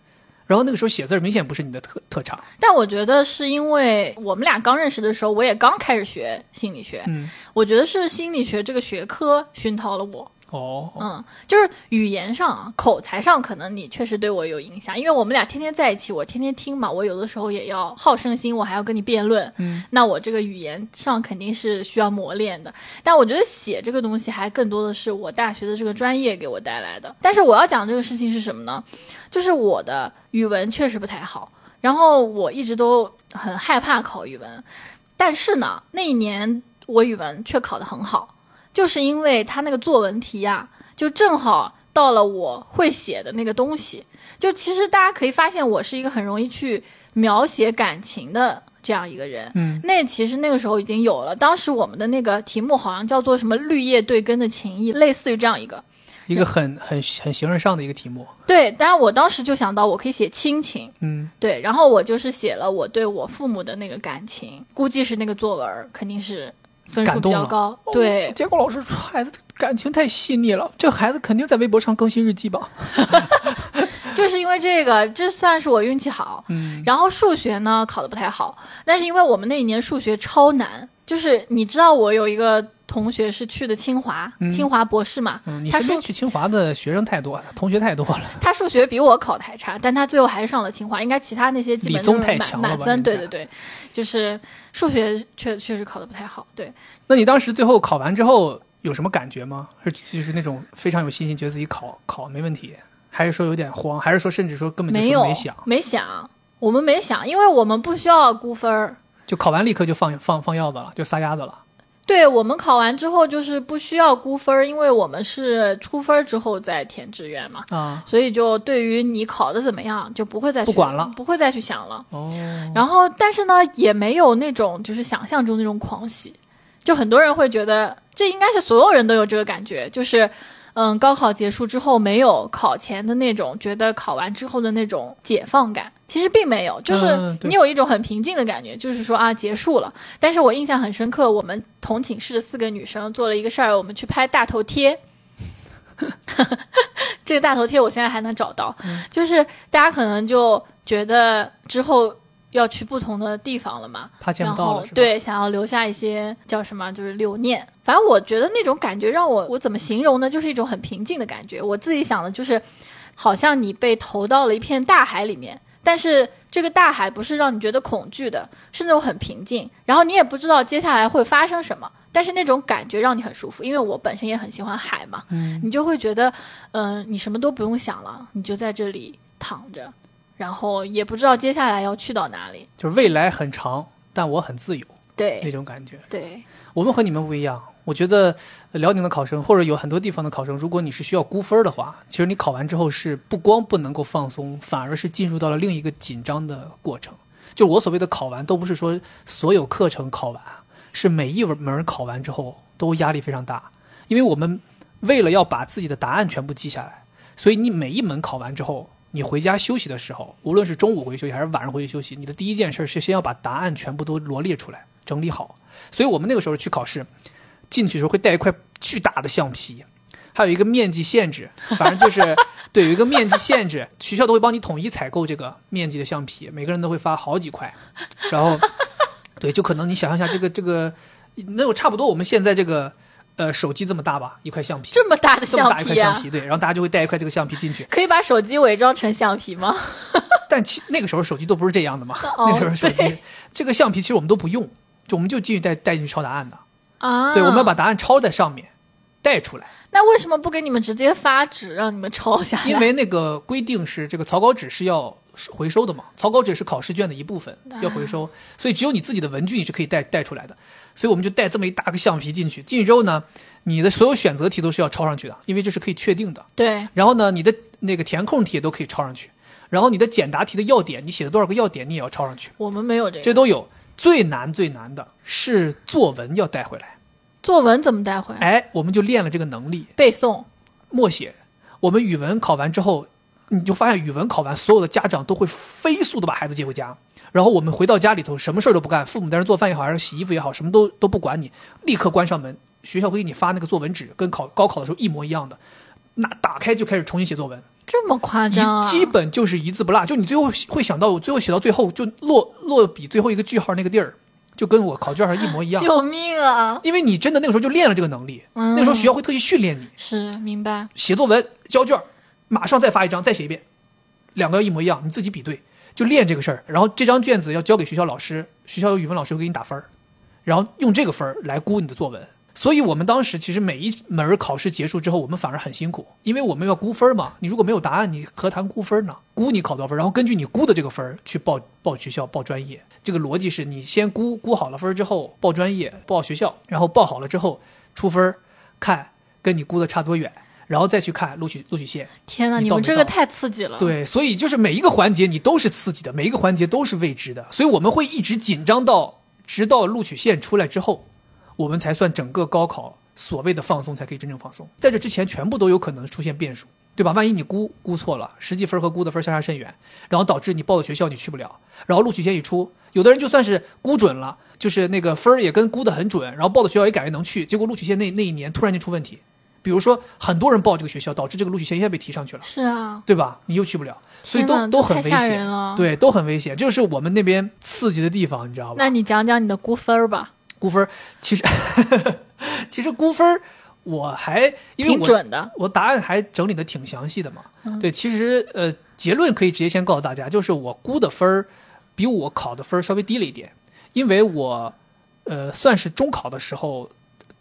然后那个时候写字明显不是你的特特长，但我觉得是因为我们俩刚认识的时候，我也刚开始学心理学，嗯，我觉得是心理学这个学科熏陶了我。哦，嗯，就是语言上、口才上，可能你确实对我有影响，因为我们俩天天在一起，我天天听嘛，我有的时候也要好胜心，我还要跟你辩论，嗯，那我这个语言上肯定是需要磨练的。但我觉得写这个东西，还更多的是我大学的这个专业给我带来的。但是我要讲这个事情是什么呢？就是我的语文确实不太好，然后我一直都很害怕考语文，但是呢，那一年我语文却考得很好。就是因为他那个作文题呀，就正好到了我会写的那个东西。就其实大家可以发现，我是一个很容易去描写感情的这样一个人。嗯，那其实那个时候已经有了。当时我们的那个题目好像叫做什么“绿叶对根的情谊”，类似于这样一个，一个很很很形而上的一个题目。对，但是我当时就想到我可以写亲情。嗯，对，然后我就是写了我对我父母的那个感情，估计是那个作文肯定是。分数比较高，对。结果老师说孩子感情太细腻了，这孩子肯定在微博上更新日记吧？就是因为这个，这算是我运气好。嗯。然后数学呢考的不太好，但是因为我们那一年数学超难，就是你知道我有一个同学是去的清华，清华博士嘛。嗯。你身边去清华的学生太多了，同学太多了。他数学比我考的还差，但他最后还是上了清华。应该其他那些基本都是满满分。对对对，就是。数学确确实考的不太好，对。那你当时最后考完之后有什么感觉吗？是就是那种非常有信心，觉得自己考考没问题，还是说有点慌，还是说甚至说根本就没有没想？没想，我们没想，因为我们不需要估分儿，就考完立刻就放放放鸭子了，就撒丫子了。对我们考完之后就是不需要估分，因为我们是出分之后再填志愿嘛，啊，所以就对于你考的怎么样就不会再不管了，不会再去想了。哦，然后但是呢，也没有那种就是想象中那种狂喜，就很多人会觉得这应该是所有人都有这个感觉，就是。嗯，高考结束之后没有考前的那种觉得考完之后的那种解放感，其实并没有，就是你有一种很平静的感觉，就是说啊结束了。但是我印象很深刻，我们同寝室的四个女生做了一个事儿，我们去拍大头贴。这个大头贴我现在还能找到，就是大家可能就觉得之后。要去不同的地方了嘛？怕见不到了，对，想要留下一些叫什么，就是留念。反正我觉得那种感觉让我，我怎么形容呢？就是一种很平静的感觉。我自己想的就是，好像你被投到了一片大海里面，但是这个大海不是让你觉得恐惧的，是那种很平静。然后你也不知道接下来会发生什么，但是那种感觉让你很舒服。因为我本身也很喜欢海嘛，嗯，你就会觉得，嗯，你什么都不用想了，你就在这里躺着。然后也不知道接下来要去到哪里，就是未来很长，但我很自由，对那种感觉。对，我们和你们不一样。我觉得辽宁的考生或者有很多地方的考生，如果你是需要估分的话，其实你考完之后是不光不能够放松，反而是进入到了另一个紧张的过程。就我所谓的考完，都不是说所有课程考完，是每一门考完之后都压力非常大，因为我们为了要把自己的答案全部记下来，所以你每一门考完之后，你回家休息的时候，无论是中午回去休息还是晚上回去休息，你的第一件事是先要把答案全部都罗列出来，整理好。所以我们那个时候去考试，进去的时候会带一块巨大的橡皮。还有一个面积限制，反正就是 对有一个面积限制，学校都会帮你统一采购这个面积的橡皮，每个人都会发好几块，然后对，就可能你想象一下，这个这个能有差不多我们现在这个呃手机这么大吧，一块橡皮，这么大的橡皮，橡皮对，然后大家就会带一块这个橡皮进去，可以把手机伪装成橡皮吗？但其那个时候手机都不是这样的嘛，那个时候手机这个橡皮其实我们都不用，就我们就进去带带进去抄答案的。啊，对，我们要把答案抄在上面带出来。那为什么不给你们直接发纸让你们抄下来？因为那个规定是这个草稿纸是要回收的嘛，草稿纸是考试卷的一部分，要回收，所以只有你自己的文具你是可以带带出来的，所以我们就带这么一大个橡皮进去。进去之后呢，你的所有选择题都是要抄上去的，因为这是可以确定的。对。然后呢，你的那个填空题也都可以抄上去，然后你的简答题的要点，你写了多少个要点，你也要抄上去。我们没有这个。这都有。最难最难的是作文要带回来。作文怎么带回来？哎，我们就练了这个能力，背诵。默写，我们语文考完之后，你就发现语文考完，所有的家长都会飞速的把孩子接回家，然后我们回到家里头，什么事儿都不干，父母在那做饭也好，还是洗衣服也好，什么都都不管你，立刻关上门，学校会给你发那个作文纸，跟考高考的时候一模一样的，那打开就开始重新写作文，这么夸张？基本就是一字不落，就你最后会想到，最后写到最后就落落笔最后一个句号那个地儿。就跟我考卷上一模一样，救命啊！因为你真的那个时候就练了这个能力，那时候学校会特意训练你。是，明白。写作文交卷，马上再发一张，再写一遍，两个要一模一样，你自己比对，就练这个事儿。然后这张卷子要交给学校老师，学校有语文老师会给你打分儿然后用这个分儿来估你的作文。所以我们当时其实每一门考试结束之后，我们反而很辛苦，因为我们要估分嘛。你如果没有答案，你何谈估分呢？估你考多少分，然后根据你估的这个分去报报学校、报专业。这个逻辑是你先估估好了分之后报专业、报学校，然后报好了之后出分，看跟你估的差多远，然后再去看录取录取线。天哪，你们这个太刺激了。对，所以就是每一个环节你都是刺激的，每一个环节都是未知的，所以我们会一直紧张到直到录取线出来之后。我们才算整个高考所谓的放松，才可以真正放松。在这之前，全部都有可能出现变数，对吧？万一你估估错了，实际分和估的分相差甚远，然后导致你报的学校你去不了，然后录取线一出，有的人就算是估准了，就是那个分也跟估的很准，然后报的学校也感觉能去，结果录取线那那一年突然间出问题，比如说很多人报这个学校，导致这个录取线一下被提上去了，是啊，对吧？你又去不了，所以都都很危险，对，都很危险，就是我们那边刺激的地方，你知道吧？那你讲讲你的估分吧。估分其实，其实估分我还因为我准的我答案还整理的挺详细的嘛。对，其实呃结论可以直接先告诉大家，就是我估的分比我考的分稍微低了一点，因为我呃算是中考的时候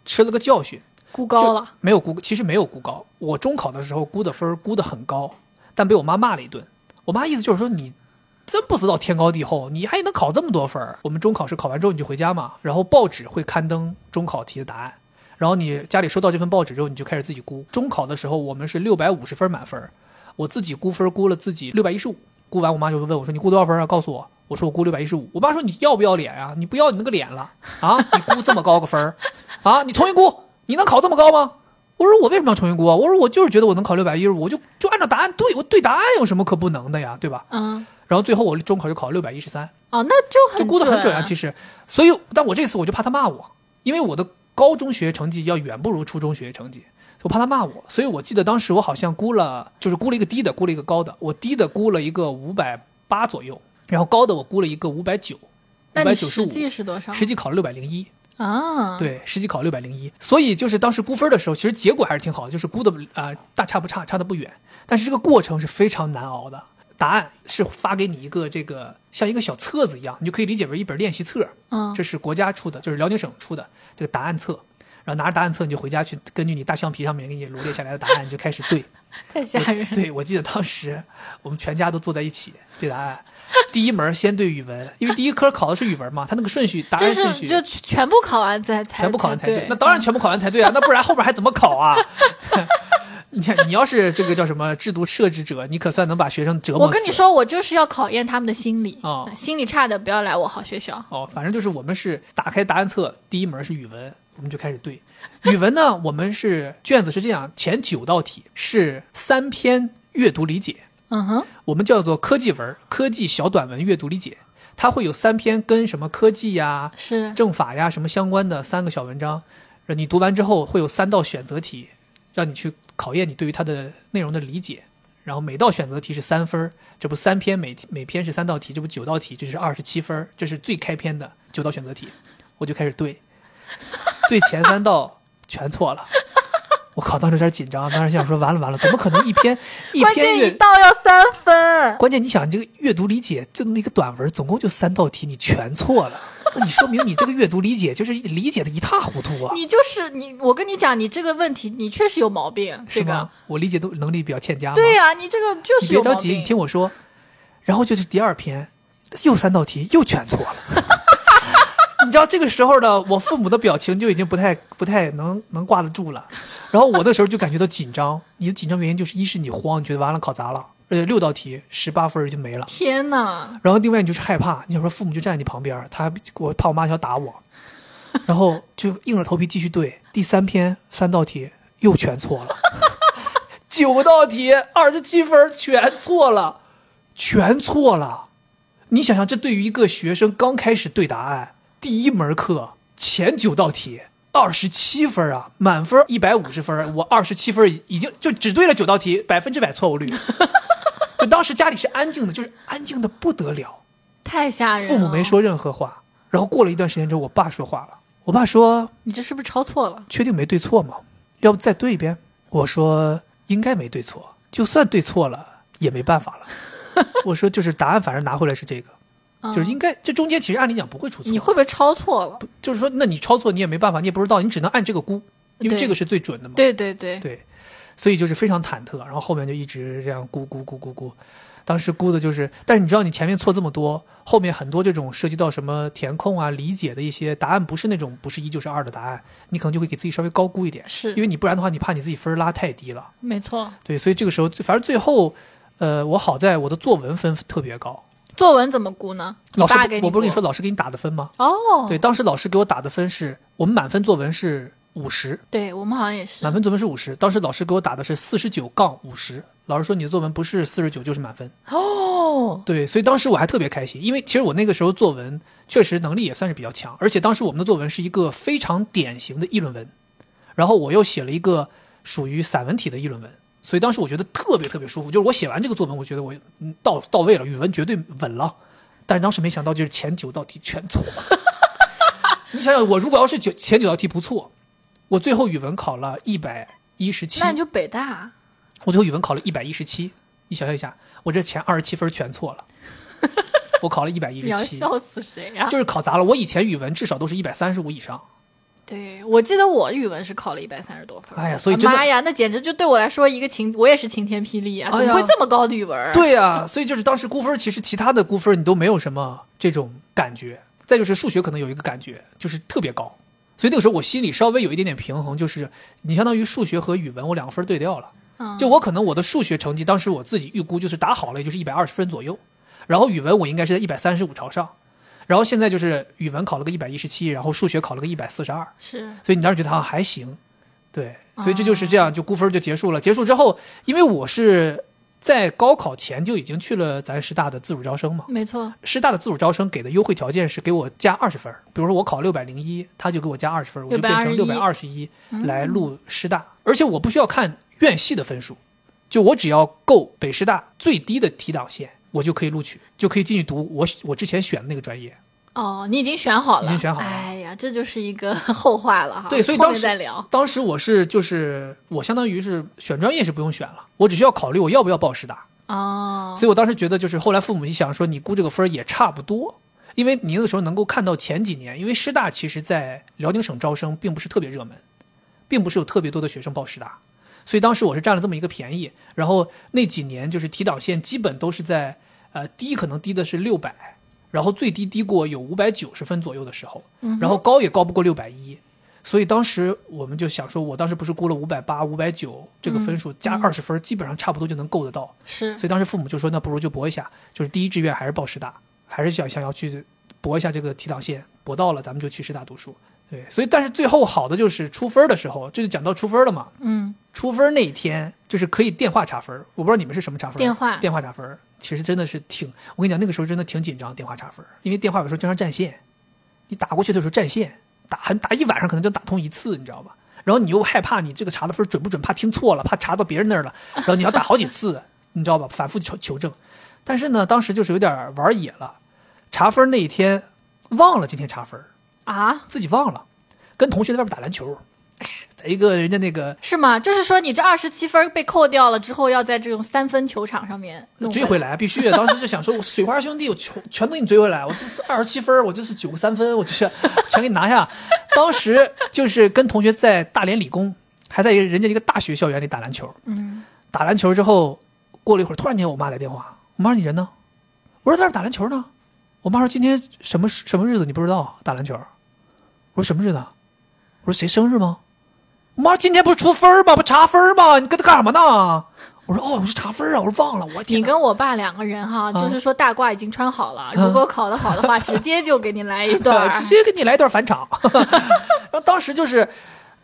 吃了个教训，估高了，没有估，其实没有估高。我中考的时候估的分估的很高，但被我妈骂了一顿。我妈意思就是说你。真不知道天高地厚，你还能考这么多分儿？我们中考是考完之后你就回家嘛，然后报纸会刊登中考题的答案，然后你家里收到这份报纸之后，你就开始自己估。中考的时候我们是六百五十分满分，我自己估分估了自己六百一十五，估完我妈就会问我说：“你估多少分啊？”告诉我，我说我估六百一十五。我爸说：“你要不要脸啊？你不要你那个脸了啊？你估这么高个分儿啊？你重新估，你能考这么高吗？”我说：“我为什么要重新估啊？我说我就是觉得我能考六百一十五，我就就按照答案对，我对答案有什么可不能的呀？对吧？”嗯。然后最后我中考就考了六百一十三哦，那就就估的很准啊，其实，所以但我这次我就怕他骂我，因为我的高中学成绩要远不如初中学习成绩，我怕他骂我，所以我记得当时我好像估了，就是估了一个低的，估了一个高的，我低的估了一个五百八左右，然后高的我估了一个五百九，五百九十五，实际是多少？实际考了六百零一啊，对，实际考六百零一，所以就是当时估分的时候，其实结果还是挺好的，就是估的啊大差不差，差的不远，但是这个过程是非常难熬的。答案是发给你一个这个像一个小册子一样，你就可以理解为一本练习册。嗯，这是国家出的，就是辽宁省出的这个答案册。然后拿着答案册，你就回家去根据你大橡皮上面给你罗列下来的答案，你就开始对。太吓人。对，我记得当时我们全家都坐在一起对答案。第一门先对语文，因为第一科考的是语文嘛，他那个顺序答案顺序就全部考完才才全部考完才对。那当然全部考完才对啊，那不然后边还怎么考啊？你看，你要是这个叫什么制度设置者，你可算能把学生折磨。我跟你说，我就是要考验他们的心理哦，心理差的不要来我好学校哦。反正就是我们是打开答案册，第一门是语文，我们就开始对语文呢。我们是卷子是这样，前九道题是三篇阅读理解，嗯哼，我们叫做科技文、科技小短文阅读理解。它会有三篇跟什么科技呀、是政法呀什么相关的三个小文章，你读完之后会有三道选择题，让你去考验你对于它的内容的理解。然后每道选择题是三分这不三篇每每篇是三道题，这不九道题，这是二十七分这是最开篇的九道选择题，我就开始对，对前三道全错了。我靠，当时有点紧张，当时想说完了完了，怎么可能一篇 一篇一道要三分？关键你想，这个阅读理解就那么一个短文，总共就三道题，你全错了，那你说明你这个阅读理解就是理解的一塌糊涂啊！你就是你，我跟你讲，你这个问题你确实有毛病，这个我理解都能力比较欠佳。对呀，你这个就是别着急，你听我说，然后就是第二篇，又三道题又全错了。你知道这个时候呢我父母的表情就已经不太不太能能挂得住了。然后我那时候就感觉到紧张，你的紧张原因就是一是你慌，你觉得完了考砸了，而且六道题十八分就没了。天哪！然后另外你就是害怕，你想说父母就站在你旁边，他我怕我妈想打我，然后就硬着头皮继续对第三篇三道题又全错了，九道题二十七分全错了，全错了。你想想，这对于一个学生刚开始对答案第一门课前九道题。二十七分啊，满分一百五十分，我二十七分已经就只对了九道题，百分之百错误率。就当时家里是安静的，就是安静的不得了，太吓人。父母没说任何话，然后过了一段时间之后，我爸说话了。我爸说：“你这是不是抄错了？确定没对错吗？要不再对一遍？”我说：“应该没对错，就算对错了也没办法了。”我说：“就是答案，反正拿回来是这个。”就是应该，这中间其实按理讲不会出错。你会不会抄错了？就是说，那你抄错你也没办法，你也不知道，你只能按这个估，因为这个是最准的嘛。对对对对，所以就是非常忐忑，然后后面就一直这样估估估估估。当时估的就是，但是你知道，你前面错这么多，后面很多这种涉及到什么填空啊、理解的一些答案，不是那种不是一就是二的答案，你可能就会给自己稍微高估一点，是因为你不然的话，你怕你自己分拉太低了。没错。对，所以这个时候，反正最后，呃，我好在我的作文分特别高。作文怎么估呢？老师，我不是跟你说老师给你打的分吗？哦，对，当时老师给我打的分是我们满分作文是五十，对我们好像也是满分作文是五十。当时老师给我打的是四十九杠五十，老师说你的作文不是四十九就是满分。哦，对，所以当时我还特别开心，因为其实我那个时候作文确实能力也算是比较强，而且当时我们的作文是一个非常典型的议论文，然后我又写了一个属于散文体的议论文。所以当时我觉得特别特别舒服，就是我写完这个作文，我觉得我到到位了，语文绝对稳了。但是当时没想到，就是前九道题全错了。你想想，我如果要是九前九道题不错，我最后语文考了一百一十七。那你就北大。我最后语文考了一百一十七，你想象一下，我这前二十七分全错了，我考了一百一十七。你要笑死谁呀？就是考砸了。我以前语文至少都是一百三十五以上。对，我记得我语文是考了一百三十多分。哎呀，所以妈呀，那简直就对我来说一个晴，我也是晴天霹雳啊！怎么会这么高的语文？对呀，所以就是当时估分，其实其他的估分你都没有什么这种感觉。再就是数学可能有一个感觉，就是特别高。所以那个时候我心里稍微有一点点平衡，就是你相当于数学和语文我两个分对调了。就我可能我的数学成绩当时我自己预估就是打好了，也就是一百二十分左右。然后语文我应该是在一百三十五朝上。然后现在就是语文考了个一百一十七，然后数学考了个一百四十二，是，所以你当时觉得好像还行，对，所以这就是这样，就估分就结束了。结束之后，因为我是在高考前就已经去了咱师大的自主招生嘛，没错，师大的自主招生给的优惠条件是给我加二十分，比如说我考六百零一，他就给我加二十分，我就变成六百二十一。来录师大，而且我不需要看院系的分数，就我只要够北师大最低的提档线。我就可以录取，就可以进去读我我之前选的那个专业。哦，你已经选好了，已经选好了。哎呀，这就是一个 后话了哈。对，所以当时当时我是就是我相当于是选专业是不用选了，我只需要考虑我要不要报师大。哦。所以我当时觉得就是后来父母一想说你估这个分也差不多，因为你那个时候能够看到前几年，因为师大其实在辽宁省招生并不是特别热门，并不是有特别多的学生报师大。所以当时我是占了这么一个便宜，然后那几年就是提档线基本都是在呃低可能低的是六百，然后最低低过有五百九十分左右的时候，然后高也高不过六百一，所以当时我们就想说，我当时不是估了五百八、五百九这个分数，加二十分，基本上差不多就能够得到。是，所以当时父母就说，那不如就搏一下，就是第一志愿还是报师大，还是想想要去搏一下这个提档线，搏到了咱们就去师大读书。对，所以但是最后好的就是出分的时候，这就讲到出分了嘛。嗯，出分那一天就是可以电话查分，我不知道你们是什么查分。电话，电话查分，其实真的是挺，我跟你讲，那个时候真的挺紧张，电话查分，因为电话有时候经常占线，你打过去的时候占线。打很打一晚上可能就打通一次，你知道吧？然后你又害怕你这个查的分准不准，怕听错了，怕查到别人那儿了，然后你要打好几次，你知道吧？反复求求证。但是呢，当时就是有点玩野了，查分那一天忘了今天查分啊，自己忘了，跟同学在外面打篮球。在一个人家那个是吗？就是说你这二十七分被扣掉了之后，要在这种三分球场上面追回来，必须。当时就想说，我水花兄弟，我全全都给你追回来。我这是二十七分，我这是九个三分，我就是全给你拿下。当时就是跟同学在大连理工，还在人家一个大学校园里打篮球。嗯，打篮球之后，过了一会儿，突然间我妈来电话，我妈说你人呢？我说在那打篮球呢。我妈说今天什么什么日子你不知道？打篮球。我说什么日子？我说谁生日吗？我妈，今天不是出分吗？不查分吗？你跟他干什么呢？我说哦，我是查分啊，我说忘了。我你跟我爸两个人哈，就是说大褂已经穿好了，如果考得好的话，直接就给你来一段，直接给你来一段返场。然后当时就是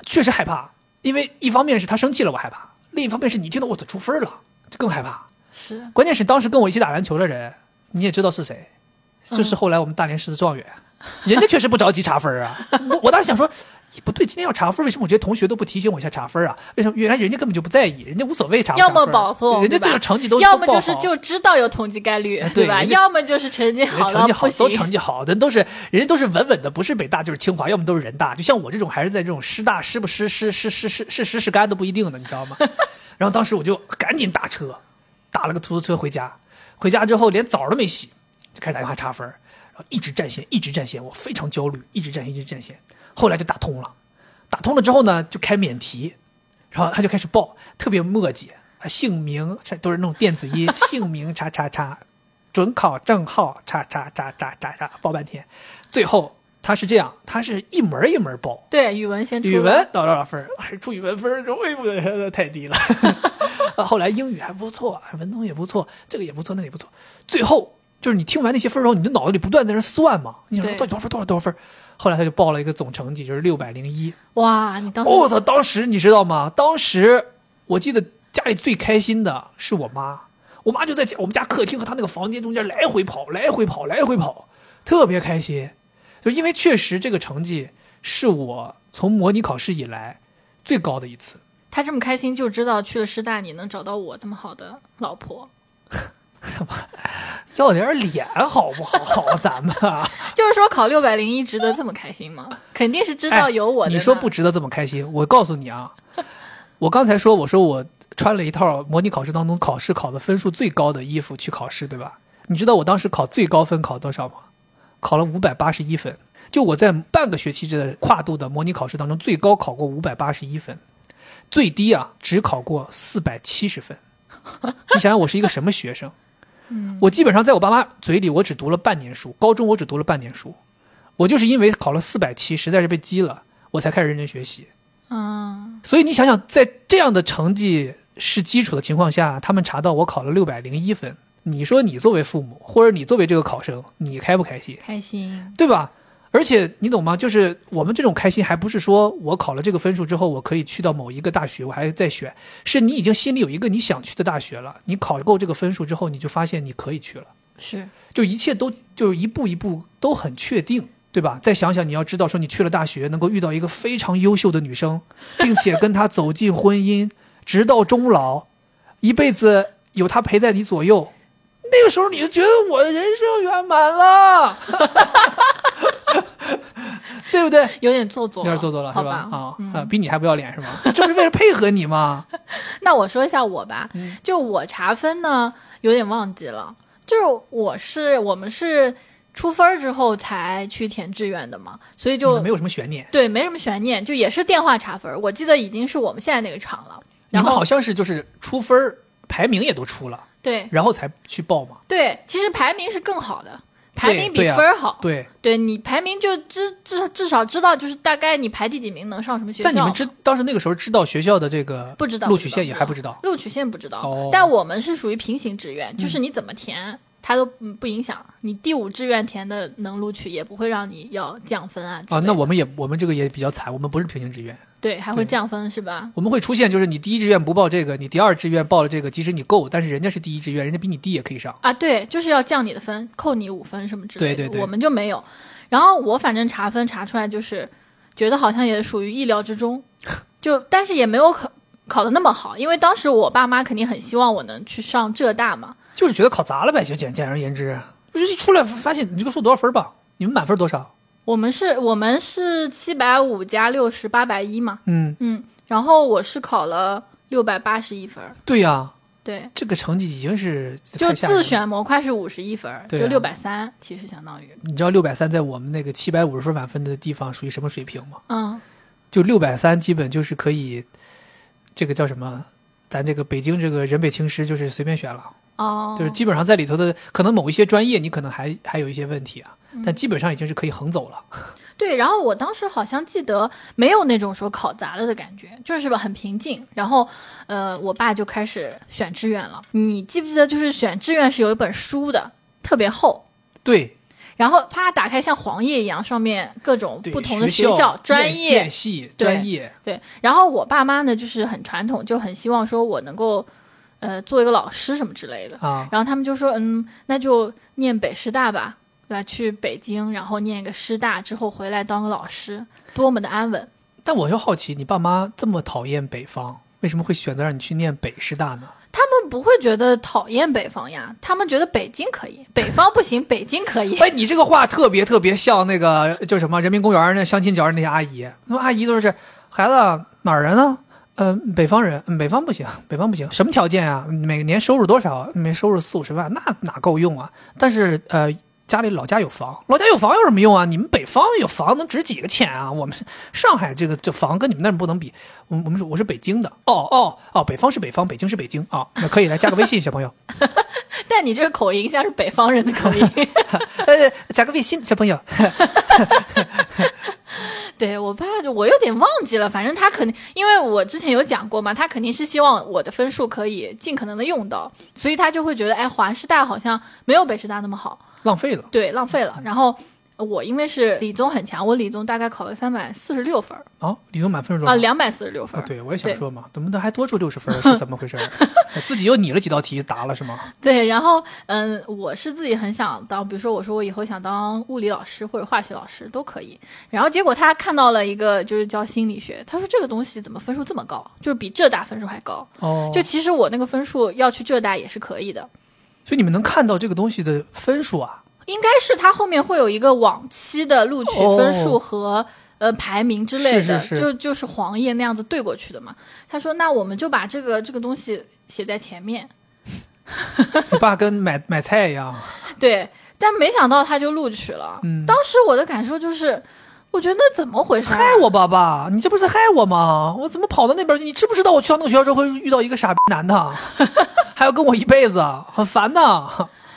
确实害怕，因为一方面是他生气了，我害怕；另一方面是你听到我出分了，就更害怕。是，关键是当时跟我一起打篮球的人，你也知道是谁，就是后来我们大连市的状元，人家确实不着急查分啊。我我当时想说。不对，今天要查分，为什么我觉得同学都不提醒我一下查分啊？为什么？原来人家根本就不在意，人家无所谓查分。要么保送，人家这个成绩都要么就是就知道有统计概率，对吧？要么就是成绩好，成绩好都成绩好的都是人家都是稳稳的，不是北大就是清华，要么都是人大。就像我这种还是在这种师大，师不师师师师师师师是干都不一定的，你知道吗？然后当时我就赶紧打车，打了个出租车回家。回家之后连澡都没洗，就开始打电话查分，然后一直占线，一直占线，我非常焦虑，一直占线，一直占线。后来就打通了。打通了之后呢，就开免提，然后他就开始报，特别墨迹，姓名都是那种电子音，姓名叉叉叉，准考证号叉叉叉叉叉叉，报半天，最后他是这样，他是一门一门报，对，语文先语文到多少分，出语文分，哎呦，太低了，后来英语还不错，文综也不错，这个也不错，那个也不错，最后就是你听完那些分之后，你的脑子里不断在那算嘛，你想到底多少分，多少多少分。后来他就报了一个总成绩，就是六百零一。哇，你当时我操！当时你知道吗？当时我记得家里最开心的是我妈，我妈就在家我们家客厅和她那个房间中间来回跑，来回跑，来回跑，特别开心。就因为确实这个成绩是我从模拟考试以来最高的一次。他这么开心，就知道去了师大你能找到我这么好的老婆。要点脸好不好？咱们 就是说考六百零一值得这么开心吗？肯定是知道有我。你说不值得这么开心？我告诉你啊，我刚才说我说我穿了一套模拟考试当中考试考的分数最高的衣服去考试，对吧？你知道我当时考最高分考多少吗？考了五百八十一分。就我在半个学期的跨度的模拟考试当中，最高考过五百八十一分，最低啊只考过四百七十分。你想想我是一个什么学生？嗯，我基本上在我爸妈嘴里，我只读了半年书，高中我只读了半年书，我就是因为考了四百七，实在是被激了，我才开始认真学习。嗯，所以你想想，在这样的成绩是基础的情况下，他们查到我考了六百零一分，你说你作为父母，或者你作为这个考生，你开不开心？开心，对吧？而且你懂吗？就是我们这种开心，还不是说我考了这个分数之后，我可以去到某一个大学，我还在选。是你已经心里有一个你想去的大学了，你考够这个分数之后，你就发现你可以去了。是，就一切都就一步一步都很确定，对吧？再想想，你要知道，说你去了大学，能够遇到一个非常优秀的女生，并且跟她走进婚姻，直到终老，一辈子有她陪在你左右，那个时候你就觉得我的人生圆满了。对不对？有点做作，有点做作了，是吧？啊啊，比你还不要脸是吗？这不是为了配合你吗？那我说一下我吧，就我查分呢，有点忘记了。就是我是我们是出分之后才去填志愿的嘛，所以就没有什么悬念。对，没什么悬念，就也是电话查分。我记得已经是我们现在那个厂了。你们好像是就是出分排名也都出了，对，然后才去报嘛。对，其实排名是更好的。排名比分好。对，对你排名就至至至少知道就是大概你排第几名能上什么学校。但你们知当时那个时候知道学校的这个不知道录取线也还不知道，录取线不知道。但我们是属于平行志愿，就是你怎么填。它都不影响你第五志愿填的能录取，也不会让你要降分啊。啊，那我们也我们这个也比较惨，我们不是平行志愿，对，还会降分是吧？我们会出现就是你第一志愿不报这个，你第二志愿报了这个，即使你够，但是人家是第一志愿，人家比你低也可以上啊。对，就是要降你的分，扣你五分什么之类的。对对对，我们就没有。然后我反正查分查出来就是，觉得好像也属于意料之中，就但是也没有考考的那么好，因为当时我爸妈肯定很希望我能去上浙大嘛，就是觉得考砸了呗，就简简而言之。就是一出来发现你这个数多少分吧？你们满分多少？我们是，我们是七百五加六十八百一嘛。嗯嗯，然后我是考了六百八十一分。对呀，对，这个成绩已经是就自选模块是五十一分，就六百三，其实相当于。你知道六百三在我们那个七百五十分满分的地方属于什么水平吗？嗯，就六百三基本就是可以，这个叫什么？咱这个北京这个人北青师就是随便选了。哦，就是基本上在里头的可能某一些专业，你可能还还有一些问题啊，但基本上已经是可以横走了。对，然后我当时好像记得没有那种说考砸了的感觉，就是吧很平静。然后，呃，我爸就开始选志愿了。你记不记得，就是选志愿是有一本书的，特别厚。对。然后啪打开，像黄页一样，上面各种不同的学校、专业、系、专业。对。然后我爸妈呢，就是很传统，就很希望说我能够。呃，做一个老师什么之类的啊，然后他们就说，嗯，那就念北师大吧，对吧？去北京，然后念一个师大，之后回来当个老师，多么的安稳。但我又好奇，你爸妈这么讨厌北方，为什么会选择让你去念北师大呢？他们不会觉得讨厌北方呀，他们觉得北京可以，北方不行，北京可以。哎，你这个话特别特别像那个叫什么人民公园那相亲角那些阿姨，那阿姨都是孩子哪儿人呢？嗯，北方人，北方不行，北方不行。什么条件啊？每年收入多少？没收入四五十万，那哪够用啊？但是，呃，家里老家有房，老家有房有什么用啊？你们北方有房能值几个钱啊？我们上海这个这房跟你们那不能比。我我们是我是北京的。哦哦哦，北方是北方，北京是北京啊。那可以来加个微信，小朋友。但你这个口音像是北方人的口音。呃，加个微信，小朋友。对我爸，我有点忘记了。反正他肯定，因为我之前有讲过嘛，他肯定是希望我的分数可以尽可能的用到，所以他就会觉得，哎，华师大好像没有北师大那么好，浪费了。对，浪费了。然后。我因为是理综很强，我理综大概考了三百四十六分儿。哦，理综满分是多少？啊，两百四十六分。对，我也想说嘛，怎么的还多出六十分是怎么回事？自己又拟了几道题答了是吗？对，然后嗯，我是自己很想当，比如说我说我以后想当物理老师或者化学老师都可以。然后结果他看到了一个就是教心理学，他说这个东西怎么分数这么高？就是比浙大分数还高。哦，就其实我那个分数要去浙大也是可以的。所以你们能看到这个东西的分数啊？应该是他后面会有一个往期的录取分数和呃排名之类的，就就是黄页那样子对过去的嘛。他说：“那我们就把这个这个东西写在前面。”你爸跟买买菜一样。对，但没想到他就录取了。嗯，当时我的感受就是，我觉得那怎么回事？害我爸，爸！你这不是害我吗？我怎么跑到那边去？你知不知道我去到那个学校之后会遇到一个傻逼男的，还要跟我一辈子，很烦的。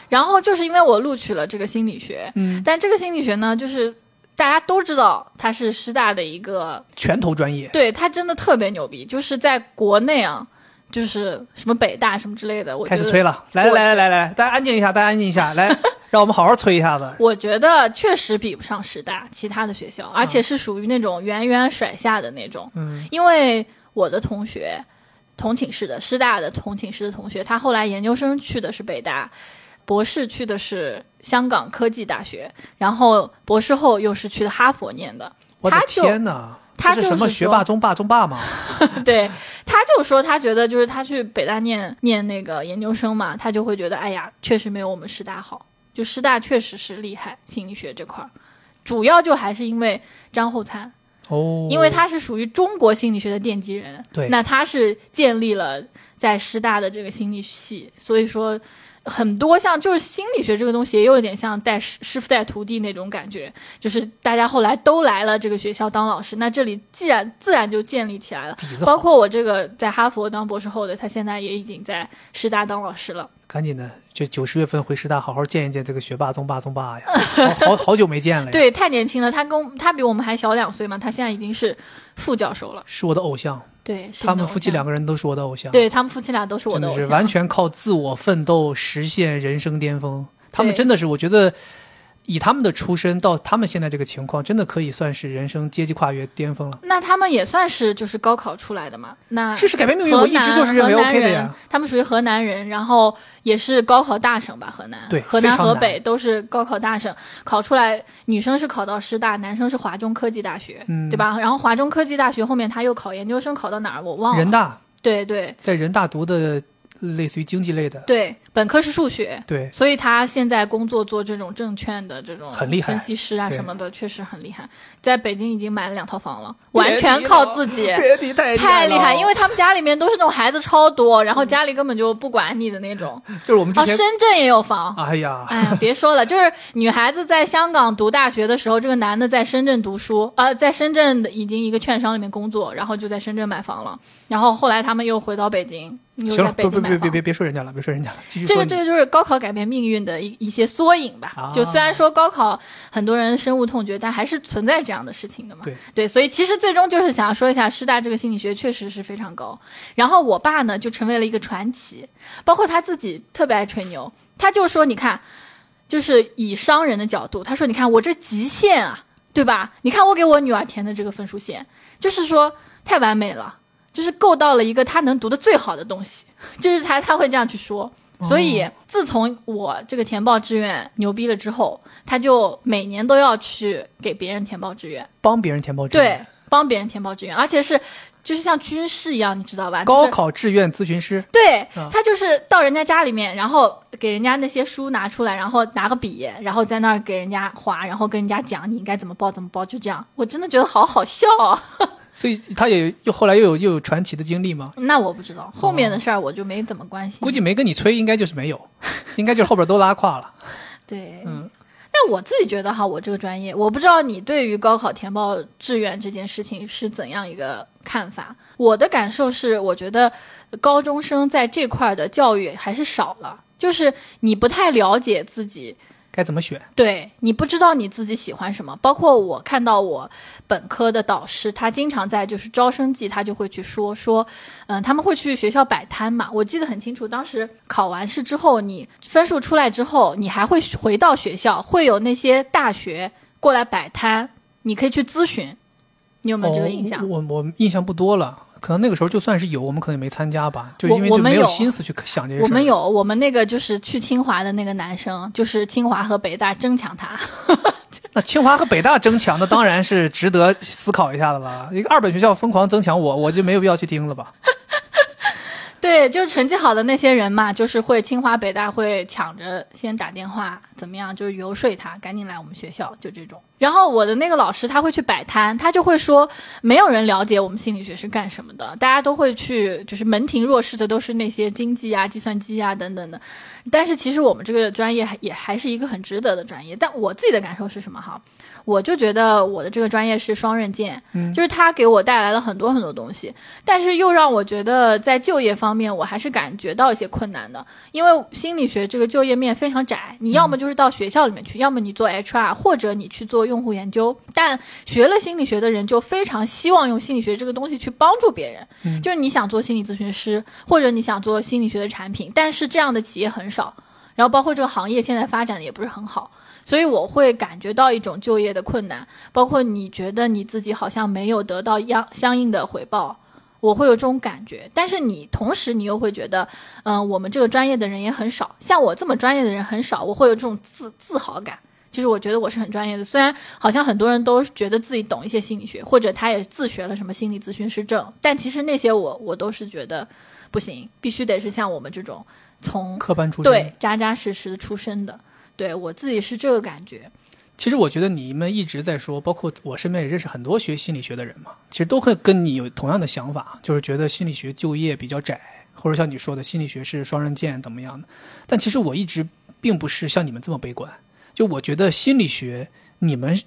然后就是因为我录取了这个心理学，嗯，但这个心理学呢，就是大家都知道它是师大的一个拳头专业，对，它真的特别牛逼，就是在国内啊，就是什么北大什么之类的，我开始吹了，来来来来来，大家安静一下，大家安静一下，来，让我们好好吹一下子。我觉得确实比不上师大其他的学校，而且是属于那种远远甩下的那种，嗯，因为我的同学同寝室的师大的同寝室的同学，他后来研究生去的是北大。博士去的是香港科技大学，然后博士后又是去的哈佛念的。我的天哪！他是什么学霸中霸中霸吗？对，他就说他觉得就是他去北大念念那个研究生嘛，他就会觉得哎呀，确实没有我们师大好。就师大确实是厉害，心理学这块儿，主要就还是因为张厚灿哦，因为他是属于中国心理学的奠基人。对，那他是建立了在师大的这个心理系，所以说。很多像就是心理学这个东西，也有点像带师师傅带徒弟那种感觉，就是大家后来都来了这个学校当老师，那这里既然自然就建立起来了。包括我这个在哈佛当博士后的，他现在也已经在师大当老师了。赶紧的就九十月份回师大，好好见一见这个学霸、宗霸、宗霸呀，好好好久没见了。对，太年轻了，他跟他比我们还小两岁嘛，他现在已经是副教授了，是我的偶像。对，他们夫妻两个人都是我的偶像。对他们夫妻俩都是我的偶像，是完全靠自我奋斗实现人生巅峰。他们真的是，我觉得。以他们的出身到他们现在这个情况，真的可以算是人生阶级跨越巅峰了。那他们也算是就是高考出来的嘛？那知识改变命运，我一直就是认为 OK 的呀。他们属于河南人，然后也是高考大省吧？河南对，河南河北都是高考大省，考出来女生是考到师大，男生是华中科技大学，对吧？然后华中科技大学后面他又考研究生，考到哪儿我忘了。人大。对对，在人大读的。类似于经济类的，对，本科是数学，对，所以他现在工作做这种证券的这种很厉害分析师啊什么的，确实很厉害。在北京已经买了两套房了，完全靠自己，太厉害！因为他们家里面都是那种孩子超多，然后家里根本就不管你的那种。就是我们之前，深圳也有房。哎呀，哎呀，别说了，就是女孩子在香港读大学的时候，这个男的在深圳读书，呃，在深圳的已经一个券商里面工作，然后就在深圳买房了。然后后来他们又回到北京。行了，别别别别别别说人家了，别说人家了，继续。这个这个就是高考改变命运的一一些缩影吧。就虽然说高考很多人深恶痛绝，但还是存在这样的事情的嘛。对对，所以其实最终就是想要说一下，师大这个心理学确实是非常高。然后我爸呢就成为了一个传奇，包括他自己特别爱吹牛，他就说你看，就是以商人的角度，他说你看我这极限啊，对吧？你看我给我女儿填的这个分数线，就是说太完美了。就是够到了一个他能读的最好的东西，就是他他会这样去说。所以自从我这个填报志愿牛逼了之后，他就每年都要去给别人填报志愿，帮别人填报志愿，对，帮别人填报志愿，而且是就是像军事一样，你知道吧？高考志愿咨询师。对他就是到人家家里面，然后给人家那些书拿出来，然后拿个笔，然后在那儿给人家划，然后跟人家讲你应该怎么报怎么报，就这样。我真的觉得好好笑。所以他也又后来又有又有传奇的经历吗？那我不知道后面的事儿，我就没怎么关心。估计没跟你吹，应该就是没有，应该就是后边都拉胯了。对，嗯。那我自己觉得哈，我这个专业，我不知道你对于高考填报志愿这件事情是怎样一个看法。我的感受是，我觉得高中生在这块的教育还是少了，就是你不太了解自己。该怎么选？对你不知道你自己喜欢什么，包括我看到我本科的导师，他经常在就是招生季，他就会去说说，嗯，他们会去学校摆摊嘛。我记得很清楚，当时考完试之后，你分数出来之后，你还会回到学校，会有那些大学过来摆摊，你可以去咨询。你有没有这个印象？我我印象不多了。可能那个时候就算是有，我们可能也没参加吧，就因为就没有心思去想这些事。我们有，我们那个就是去清华的那个男生，就是清华和北大争抢他。那清华和北大争抢，那当然是值得思考一下的了。一个二本学校疯狂争抢我，我就没有必要去听了吧。对，就是成绩好的那些人嘛，就是会清华北大会抢着先打电话，怎么样，就是游说他赶紧来我们学校，就这种。然后我的那个老师他会去摆摊，他就会说，没有人了解我们心理学是干什么的，大家都会去，就是门庭若市的都是那些经济啊、计算机啊等等的。但是其实我们这个专业也还是一个很值得的专业。但我自己的感受是什么哈？我就觉得我的这个专业是双刃剑，就是它给我带来了很多很多东西，但是又让我觉得在就业方面我还是感觉到一些困难的，因为心理学这个就业面非常窄，你要么就是到学校里面去，要么你做 HR，或者你去做用户研究。但学了心理学的人就非常希望用心理学这个东西去帮助别人，就是你想做心理咨询师，或者你想做心理学的产品，但是这样的企业很少，然后包括这个行业现在发展的也不是很好。所以我会感觉到一种就业的困难，包括你觉得你自己好像没有得到相相应的回报，我会有这种感觉。但是你同时你又会觉得，嗯，我们这个专业的人也很少，像我这么专业的人很少，我会有这种自自豪感。就是我觉得我是很专业的，虽然好像很多人都觉得自己懂一些心理学，或者他也自学了什么心理咨询师证，但其实那些我我都是觉得不行，必须得是像我们这种从科班出身，对扎扎实实的出身的。对我自己是这个感觉。其实我觉得你们一直在说，包括我身边也认识很多学心理学的人嘛，其实都会跟你有同样的想法，就是觉得心理学就业比较窄，或者像你说的心理学是双刃剑怎么样的。但其实我一直并不是像你们这么悲观。就我觉得心理学，你们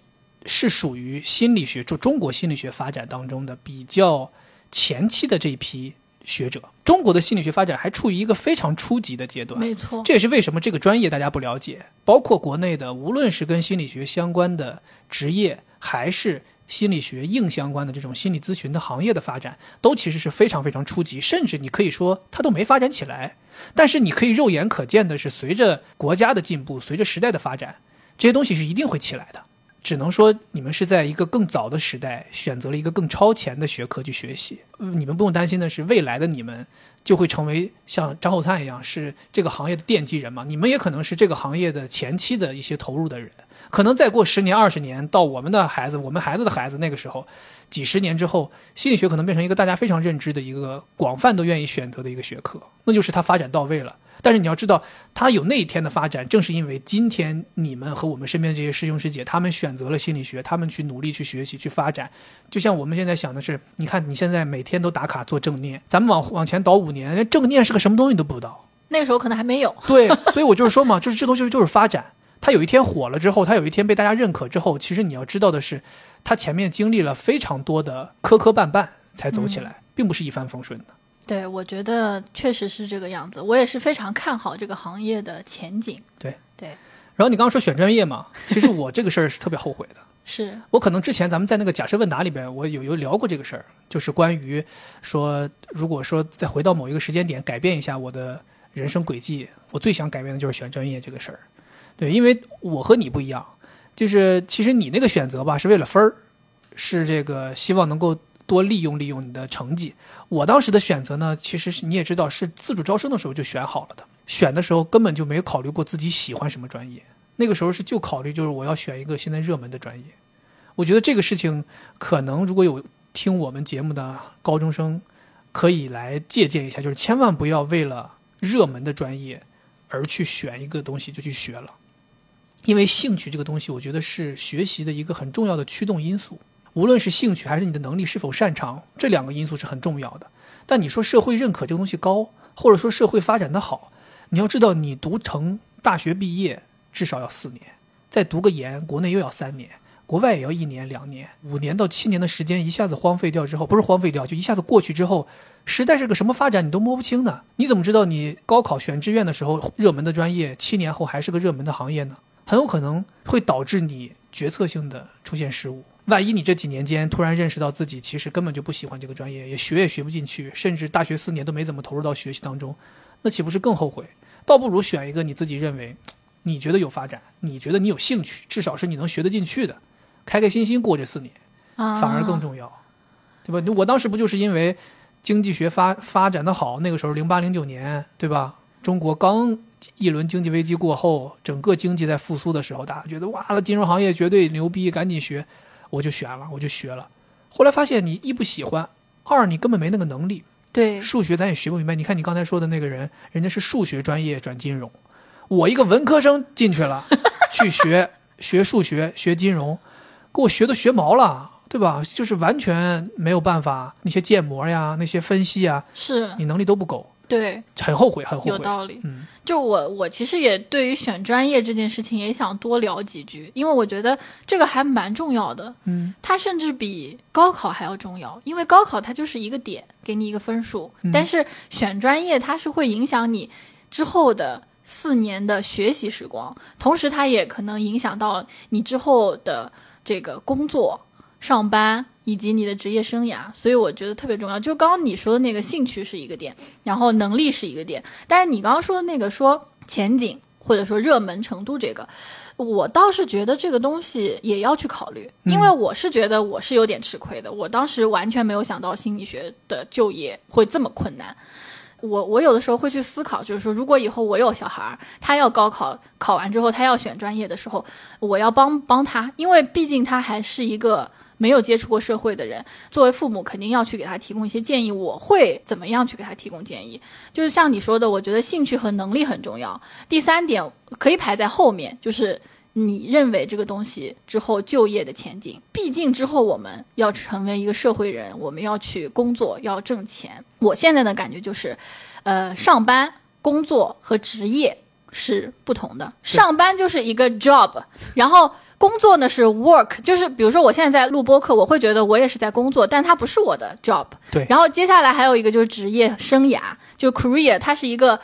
是属于心理学就中国心理学发展当中的比较前期的这一批学者。中国的心理学发展还处于一个非常初级的阶段，没错。这也是为什么这个专业大家不了解，包括国内的，无论是跟心理学相关的职业，还是心理学硬相关的这种心理咨询的行业的发展，都其实是非常非常初级，甚至你可以说它都没发展起来。但是你可以肉眼可见的是，随着国家的进步，随着时代的发展，这些东西是一定会起来的。只能说你们是在一个更早的时代选择了一个更超前的学科去学习。你们不用担心的是，未来的你们就会成为像张厚灿一样是这个行业的奠基人嘛？你们也可能是这个行业的前期的一些投入的人。可能再过十年、二十年，到我们的孩子、我们孩子的孩子那个时候，几十年之后，心理学可能变成一个大家非常认知的一个广泛都愿意选择的一个学科，那就是它发展到位了。但是你要知道，他有那一天的发展，正是因为今天你们和我们身边这些师兄师姐，他们选择了心理学，他们去努力去学习去发展。就像我们现在想的是，你看你现在每天都打卡做正念，咱们往往前倒五年，连正念是个什么东西都不知道。那个时候可能还没有。对，所以我就是说嘛，就是这东西就是发展。他有一天火了之后，他有一天被大家认可之后，其实你要知道的是，他前面经历了非常多的磕磕绊绊才走起来，并不是一帆风顺的。对，我觉得确实是这个样子。我也是非常看好这个行业的前景。对对。然后你刚刚说选专业嘛，其实我这个事儿是特别后悔的。是我可能之前咱们在那个假设问答里边，我有有聊过这个事儿，就是关于说，如果说再回到某一个时间点，改变一下我的人生轨迹，我最想改变的就是选专业这个事儿。对，因为我和你不一样，就是其实你那个选择吧，是为了分儿，是这个希望能够。多利用利用你的成绩。我当时的选择呢，其实是你也知道，是自主招生的时候就选好了的。选的时候根本就没有考虑过自己喜欢什么专业，那个时候是就考虑就是我要选一个现在热门的专业。我觉得这个事情可能如果有听我们节目的高中生，可以来借鉴一下，就是千万不要为了热门的专业而去选一个东西就去学了，因为兴趣这个东西，我觉得是学习的一个很重要的驱动因素。无论是兴趣还是你的能力是否擅长，这两个因素是很重要的。但你说社会认可这个东西高，或者说社会发展的好，你要知道，你读成大学毕业至少要四年，再读个研，国内又要三年，国外也要一年两年，五年到七年的时间一下子荒废掉之后，不是荒废掉，就一下子过去之后，时代是个什么发展你都摸不清呢？你怎么知道你高考选志愿的时候热门的专业七年后还是个热门的行业呢？很有可能会导致你决策性的出现失误。万一你这几年间突然认识到自己其实根本就不喜欢这个专业，也学也学不进去，甚至大学四年都没怎么投入到学习当中，那岂不是更后悔？倒不如选一个你自己认为，你觉得有发展，你觉得你有兴趣，至少是你能学得进去的，开开心心过这四年，反而更重要，对吧？我当时不就是因为经济学发发展的好，那个时候零八零九年，对吧？中国刚一轮经济危机过后，整个经济在复苏的时候，大家觉得哇，金融行业绝对牛逼，赶紧学。我就选了，我就学了，后来发现你一不喜欢，二你根本没那个能力。对，数学咱也学不明白。你看你刚才说的那个人，人家是数学专业转金融，我一个文科生进去了，去学学数学学金融，给我学都学毛了，对吧？就是完全没有办法，那些建模呀，那些分析啊，是你能力都不够。对，很后悔，很后悔。有道理。嗯，就我，我其实也对于选专业这件事情也想多聊几句，因为我觉得这个还蛮重要的。嗯，它甚至比高考还要重要，因为高考它就是一个点，给你一个分数。但是选专业，它是会影响你之后的四年的学习时光，同时它也可能影响到你之后的这个工作、上班。以及你的职业生涯，所以我觉得特别重要。就刚刚你说的那个兴趣是一个点，然后能力是一个点，但是你刚刚说的那个说前景或者说热门程度这个，我倒是觉得这个东西也要去考虑，因为我是觉得我是有点吃亏的。我当时完全没有想到心理学的就业会这么困难。我我有的时候会去思考，就是说如果以后我有小孩，他要高考考完之后他要选专业的时候，我要帮帮他，因为毕竟他还是一个。没有接触过社会的人，作为父母肯定要去给他提供一些建议。我会怎么样去给他提供建议？就是像你说的，我觉得兴趣和能力很重要。第三点可以排在后面，就是你认为这个东西之后就业的前景。毕竟之后我们要成为一个社会人，我们要去工作，要挣钱。我现在的感觉就是，呃，上班、工作和职业是不同的。上班就是一个 job，然后。工作呢是 work，就是比如说我现在在录播课，我会觉得我也是在工作，但它不是我的 job。对。然后接下来还有一个就是职业生涯，就 career，它是一个。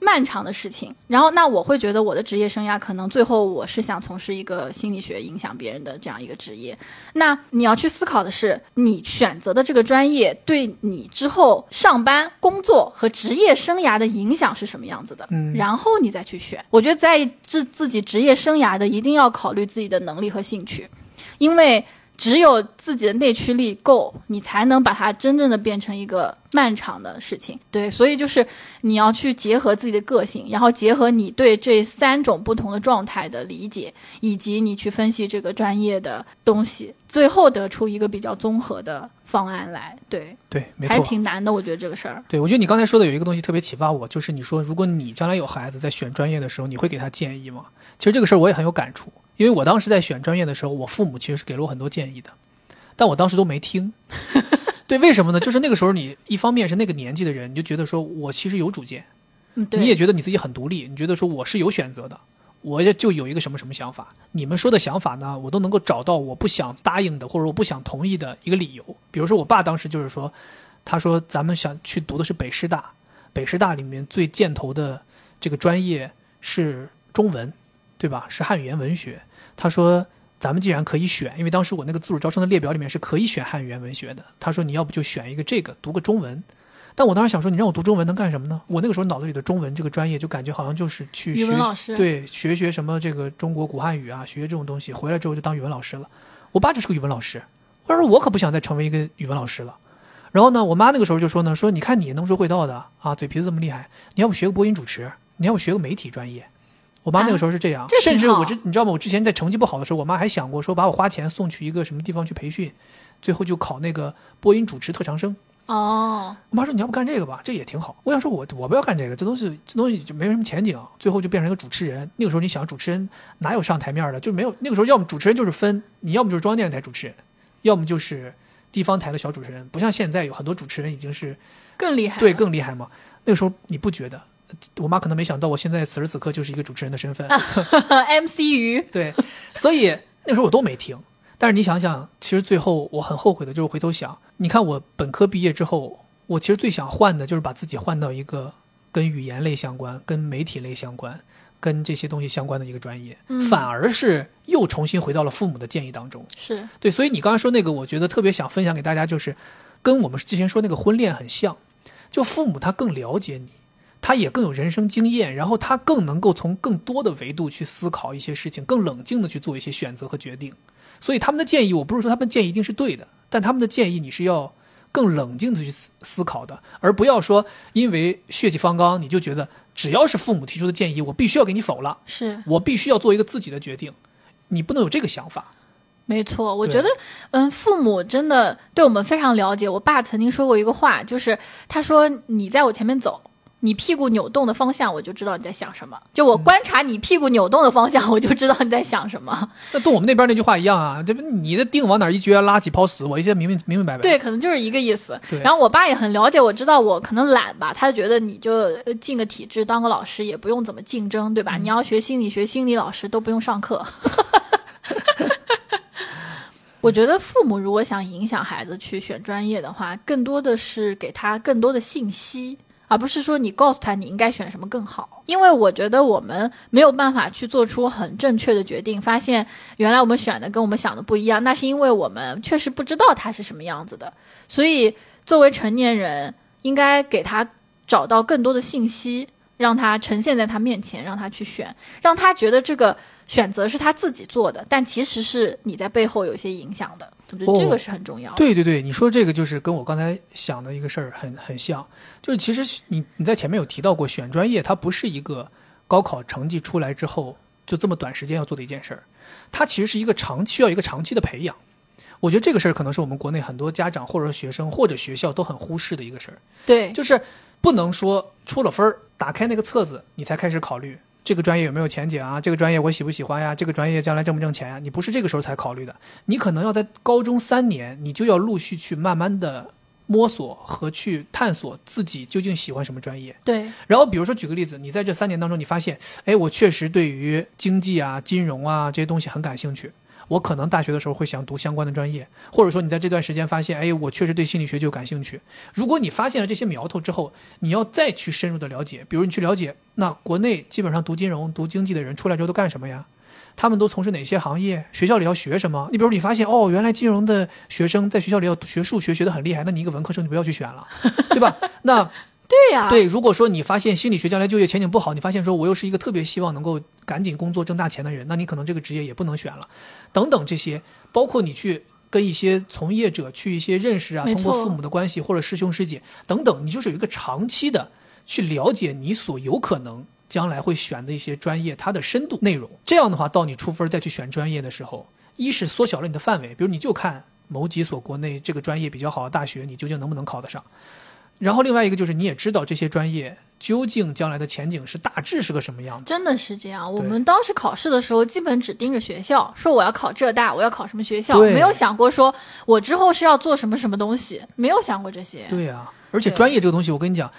漫长的事情，然后那我会觉得我的职业生涯可能最后我是想从事一个心理学影响别人的这样一个职业。那你要去思考的是，你选择的这个专业对你之后上班、工作和职业生涯的影响是什么样子的？嗯，然后你再去选。我觉得在自自己职业生涯的，一定要考虑自己的能力和兴趣，因为。只有自己的内驱力够，你才能把它真正的变成一个漫长的事情。对，所以就是你要去结合自己的个性，然后结合你对这三种不同的状态的理解，以及你去分析这个专业的东西，最后得出一个比较综合的方案来。对对，没错，还挺难的。我觉得这个事儿。对，我觉得你刚才说的有一个东西特别启发我，就是你说如果你将来有孩子在选专业的时候，你会给他建议吗？其实这个事儿我也很有感触。因为我当时在选专业的时候，我父母其实是给了我很多建议的，但我当时都没听。对，为什么呢？就是那个时候，你一方面是那个年纪的人，你就觉得说我其实有主见，你也觉得你自己很独立，你觉得说我是有选择的，我也就有一个什么什么想法。你们说的想法呢，我都能够找到我不想答应的或者我不想同意的一个理由。比如说，我爸当时就是说，他说咱们想去读的是北师大，北师大里面最箭头的这个专业是中文，对吧？是汉语言文学。他说：“咱们既然可以选，因为当时我那个自主招生的列表里面是可以选汉语言文学的。他说你要不就选一个这个，读个中文。但我当时想说，你让我读中文能干什么呢？我那个时候脑子里的中文这个专业就感觉好像就是去学对学学什么这个中国古汉语啊，学学这种东西。回来之后就当语文老师了。我爸就是个语文老师，我说我可不想再成为一个语文老师了。然后呢，我妈那个时候就说呢，说你看你能说会道的啊，嘴皮子这么厉害，你要不学个播音主持，你要不学个媒体专业。”我妈那个时候是这样，甚至我之你知道吗？我之前在成绩不好的时候，我妈还想过说把我花钱送去一个什么地方去培训，最后就考那个播音主持特长生。哦，我妈说你要不干这个吧，这也挺好。我想说我我不要干这个，这东西这东西就没什么前景。最后就变成一个主持人。那个时候你想主持人哪有上台面的，就没有。那个时候要么主持人就是分，你要么就是中央电视台主持人，要么就是地方台的小主持人。不像现在有很多主持人已经是更厉害，对更厉害嘛。那个时候你不觉得？我妈可能没想到，我现在此时此刻就是一个主持人的身份，MC 鱼。对，所以那时候我都没听。但是你想想，其实最后我很后悔的，就是回头想，你看我本科毕业之后，我其实最想换的就是把自己换到一个跟语言类相关、跟媒体类相关、跟这些东西相关的一个专业，反而是又重新回到了父母的建议当中。是对，所以你刚才说那个，我觉得特别想分享给大家，就是跟我们之前说那个婚恋很像，就父母他更了解你。他也更有人生经验，然后他更能够从更多的维度去思考一些事情，更冷静的去做一些选择和决定。所以他们的建议，我不是说他们建议一定是对的，但他们的建议你是要更冷静的去思思考的，而不要说因为血气方刚，你就觉得只要是父母提出的建议，我必须要给你否了，是我必须要做一个自己的决定，你不能有这个想法。没错，我觉得，嗯，父母真的对我们非常了解。我爸曾经说过一个话，就是他说：“你在我前面走。”你屁股扭动的方向，我就知道你在想什么。就我观察你屁股扭动的方向，我就知道你在想什么。那跟我们那边那句话一样啊，这不你的腚往哪一撅，拉几泡屎，我一些明明明明白白。对，可能就是一个意思。然后我爸也很了解，我知道我可能懒吧，他就觉得你就进个体制当个老师，也不用怎么竞争，对吧？你要学心理学，心理老师都不用上课。我觉得父母如果想影响孩子去选专业的话，更多的是给他更多的信息。而不是说你告诉他你应该选什么更好，因为我觉得我们没有办法去做出很正确的决定，发现原来我们选的跟我们想的不一样，那是因为我们确实不知道他是什么样子的。所以作为成年人，应该给他找到更多的信息，让他呈现在他面前，让他去选，让他觉得这个选择是他自己做的，但其实是你在背后有些影响的。我觉得这个是很重要。对对对，你说这个就是跟我刚才想的一个事儿很很像，就是其实你你在前面有提到过，选专业它不是一个高考成绩出来之后就这么短时间要做的一件事儿，它其实是一个长需要一个长期的培养。我觉得这个事儿可能是我们国内很多家长或者说学生或者学校都很忽视的一个事儿。对，就是不能说出了分儿，打开那个册子你才开始考虑。这个专业有没有前景啊？这个专业我喜不喜欢呀？这个专业将来挣不挣钱呀？你不是这个时候才考虑的，你可能要在高中三年，你就要陆续去慢慢的摸索和去探索自己究竟喜欢什么专业。对。然后比如说举个例子，你在这三年当中，你发现，哎，我确实对于经济啊、金融啊这些东西很感兴趣。我可能大学的时候会想读相关的专业，或者说你在这段时间发现，哎，我确实对心理学就感兴趣。如果你发现了这些苗头之后，你要再去深入的了解，比如你去了解，那国内基本上读金融、读经济的人出来之后都干什么呀？他们都从事哪些行业？学校里要学什么？你比如你发现，哦，原来金融的学生在学校里要学数学，学得很厉害，那你一个文科生就不要去选了，对吧？那。对呀，对，如果说你发现心理学将来就业前景不好，你发现说我又是一个特别希望能够赶紧工作挣大钱的人，那你可能这个职业也不能选了，等等这些，包括你去跟一些从业者去一些认识啊，通过父母的关系或者师兄师姐等等，你就是有一个长期的去了解你所有可能将来会选的一些专业它的深度内容，这样的话到你出分再去选专业的时候，一是缩小了你的范围，比如你就看某几所国内这个专业比较好的大学，你究竟能不能考得上。然后另外一个就是你也知道这些专业究竟将来的前景是大致是个什么样子。真的是这样。我们当时考试的时候，基本只盯着学校，说我要考浙大，我要考什么学校，没有想过说我之后是要做什么什么东西，没有想过这些。对啊，而且专业这个东西，我跟你讲，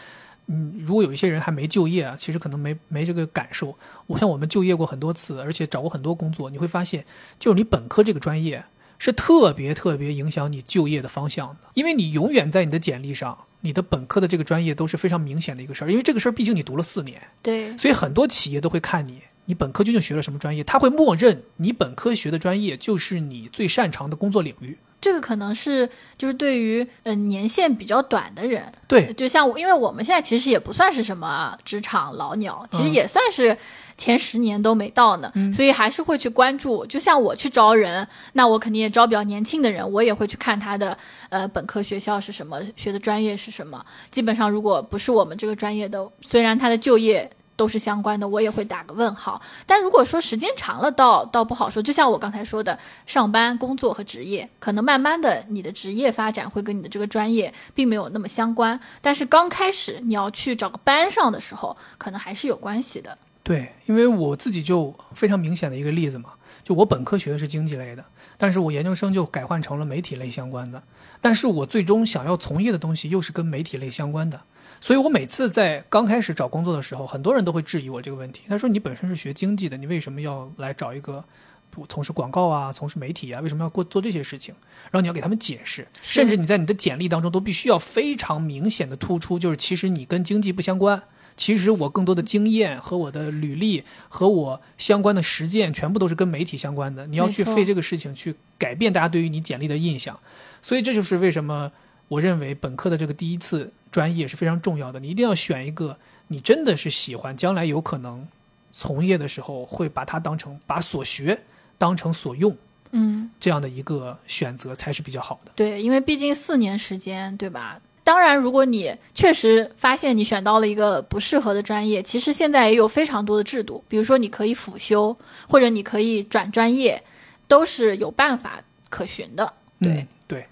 嗯，如果有一些人还没就业啊，其实可能没没这个感受。我像我们就业过很多次，而且找过很多工作，你会发现，就是你本科这个专业。是特别特别影响你就业的方向的，因为你永远在你的简历上，你的本科的这个专业都是非常明显的一个事儿，因为这个事儿毕竟你读了四年，对，所以很多企业都会看你，你本科究竟学了什么专业，他会默认你本科学的专业就是你最擅长的工作领域。这个可能是就是对于嗯年限比较短的人，对，就像因为我们现在其实也不算是什么职场老鸟，其实也算是。前十年都没到呢，所以还是会去关注。就像我去招人，那我肯定也招比较年轻的人，我也会去看他的呃本科学校是什么，学的专业是什么。基本上如果不是我们这个专业的，虽然他的就业都是相关的，我也会打个问号。但如果说时间长了，倒倒不好说。就像我刚才说的，上班、工作和职业，可能慢慢的你的职业发展会跟你的这个专业并没有那么相关。但是刚开始你要去找个班上的时候，可能还是有关系的。对，因为我自己就非常明显的一个例子嘛，就我本科学的是经济类的，但是我研究生就改换成了媒体类相关的，但是我最终想要从业的东西又是跟媒体类相关的，所以我每次在刚开始找工作的时候，很多人都会质疑我这个问题，他说你本身是学经济的，你为什么要来找一个不从事广告啊，从事媒体啊，为什么要过做这些事情？然后你要给他们解释，甚至你在你的简历当中都必须要非常明显的突出，就是其实你跟经济不相关。其实我更多的经验和我的履历和我相关的实践，全部都是跟媒体相关的。你要去费这个事情去改变大家对于你简历的印象，所以这就是为什么我认为本科的这个第一次专业是非常重要的。你一定要选一个你真的是喜欢，将来有可能从业的时候会把它当成把所学当成所用，嗯，这样的一个选择才是比较好的。对，因为毕竟四年时间，对吧？当然，如果你确实发现你选到了一个不适合的专业，其实现在也有非常多的制度，比如说你可以辅修，或者你可以转专业，都是有办法可循的。对对，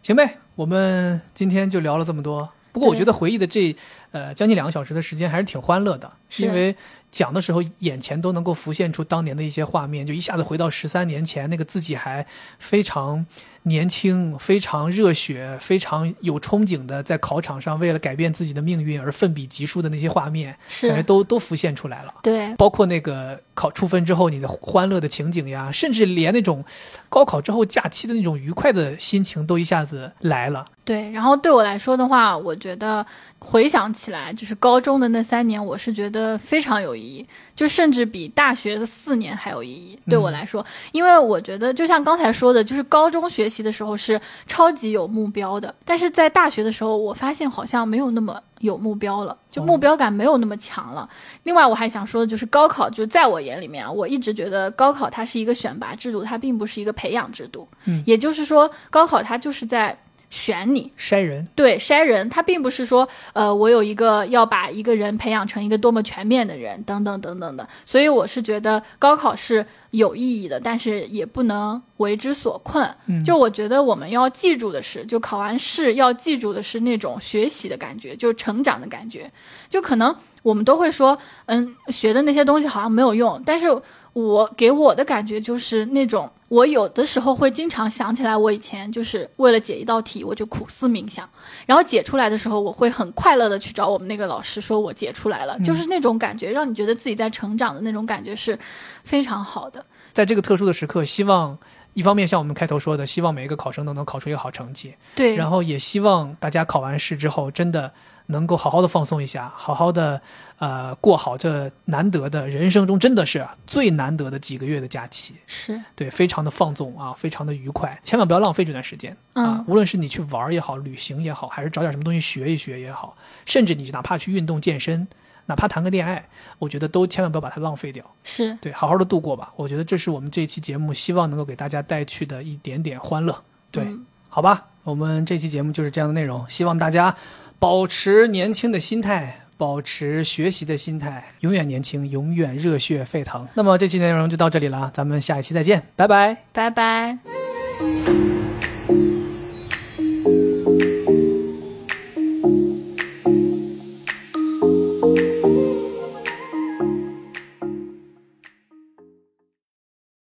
行呗，我们今天就聊了这么多。不过我觉得回忆的这呃将近两个小时的时间还是挺欢乐的，是因为讲的时候眼前都能够浮现出当年的一些画面，就一下子回到十三年前那个自己还非常。年轻、非常热血、非常有憧憬的，在考场上为了改变自己的命运而奋笔疾书的那些画面，是都都浮现出来了。对，包括那个考出分之后你的欢乐的情景呀，甚至连那种高考之后假期的那种愉快的心情都一下子来了。对，然后对我来说的话，我觉得回想起来，就是高中的那三年，我是觉得非常有意义，就甚至比大学的四年还有意义。对我来说，因为我觉得就像刚才说的，就是高中学习的时候是超级有目标的，但是在大学的时候，我发现好像没有那么有目标了，就目标感没有那么强了。另外，我还想说的就是高考，就在我眼里面啊，我一直觉得高考它是一个选拔制度，它并不是一个培养制度。嗯，也就是说，高考它就是在。选你筛人，对筛人，他并不是说，呃，我有一个要把一个人培养成一个多么全面的人，等等等等的。所以我是觉得高考是有意义的，但是也不能为之所困。就我觉得我们要记住的是，就考完试要记住的是那种学习的感觉，就成长的感觉。就可能我们都会说，嗯，学的那些东西好像没有用，但是。我给我的感觉就是那种，我有的时候会经常想起来，我以前就是为了解一道题，我就苦思冥想，然后解出来的时候，我会很快乐的去找我们那个老师，说我解出来了，就是那种感觉，让你觉得自己在成长的那种感觉是非常好的。在这个特殊的时刻，希望一方面像我们开头说的，希望每一个考生都能考出一个好成绩，对，然后也希望大家考完试之后真的。能够好好的放松一下，好好的，呃，过好这难得的人生中真的是最难得的几个月的假期，是对，非常的放纵啊，非常的愉快，千万不要浪费这段时间啊！无论是你去玩也好，旅行也好，还是找点什么东西学一学也好，甚至你哪怕去运动健身，哪怕谈个恋爱，我觉得都千万不要把它浪费掉。是对，好好的度过吧。我觉得这是我们这期节目希望能够给大家带去的一点点欢乐。对，好吧，我们这期节目就是这样的内容，希望大家。保持年轻的心态，保持学习的心态，永远年轻，永远热血沸腾。那么这期内容就到这里了，咱们下一期再见，拜拜，拜拜。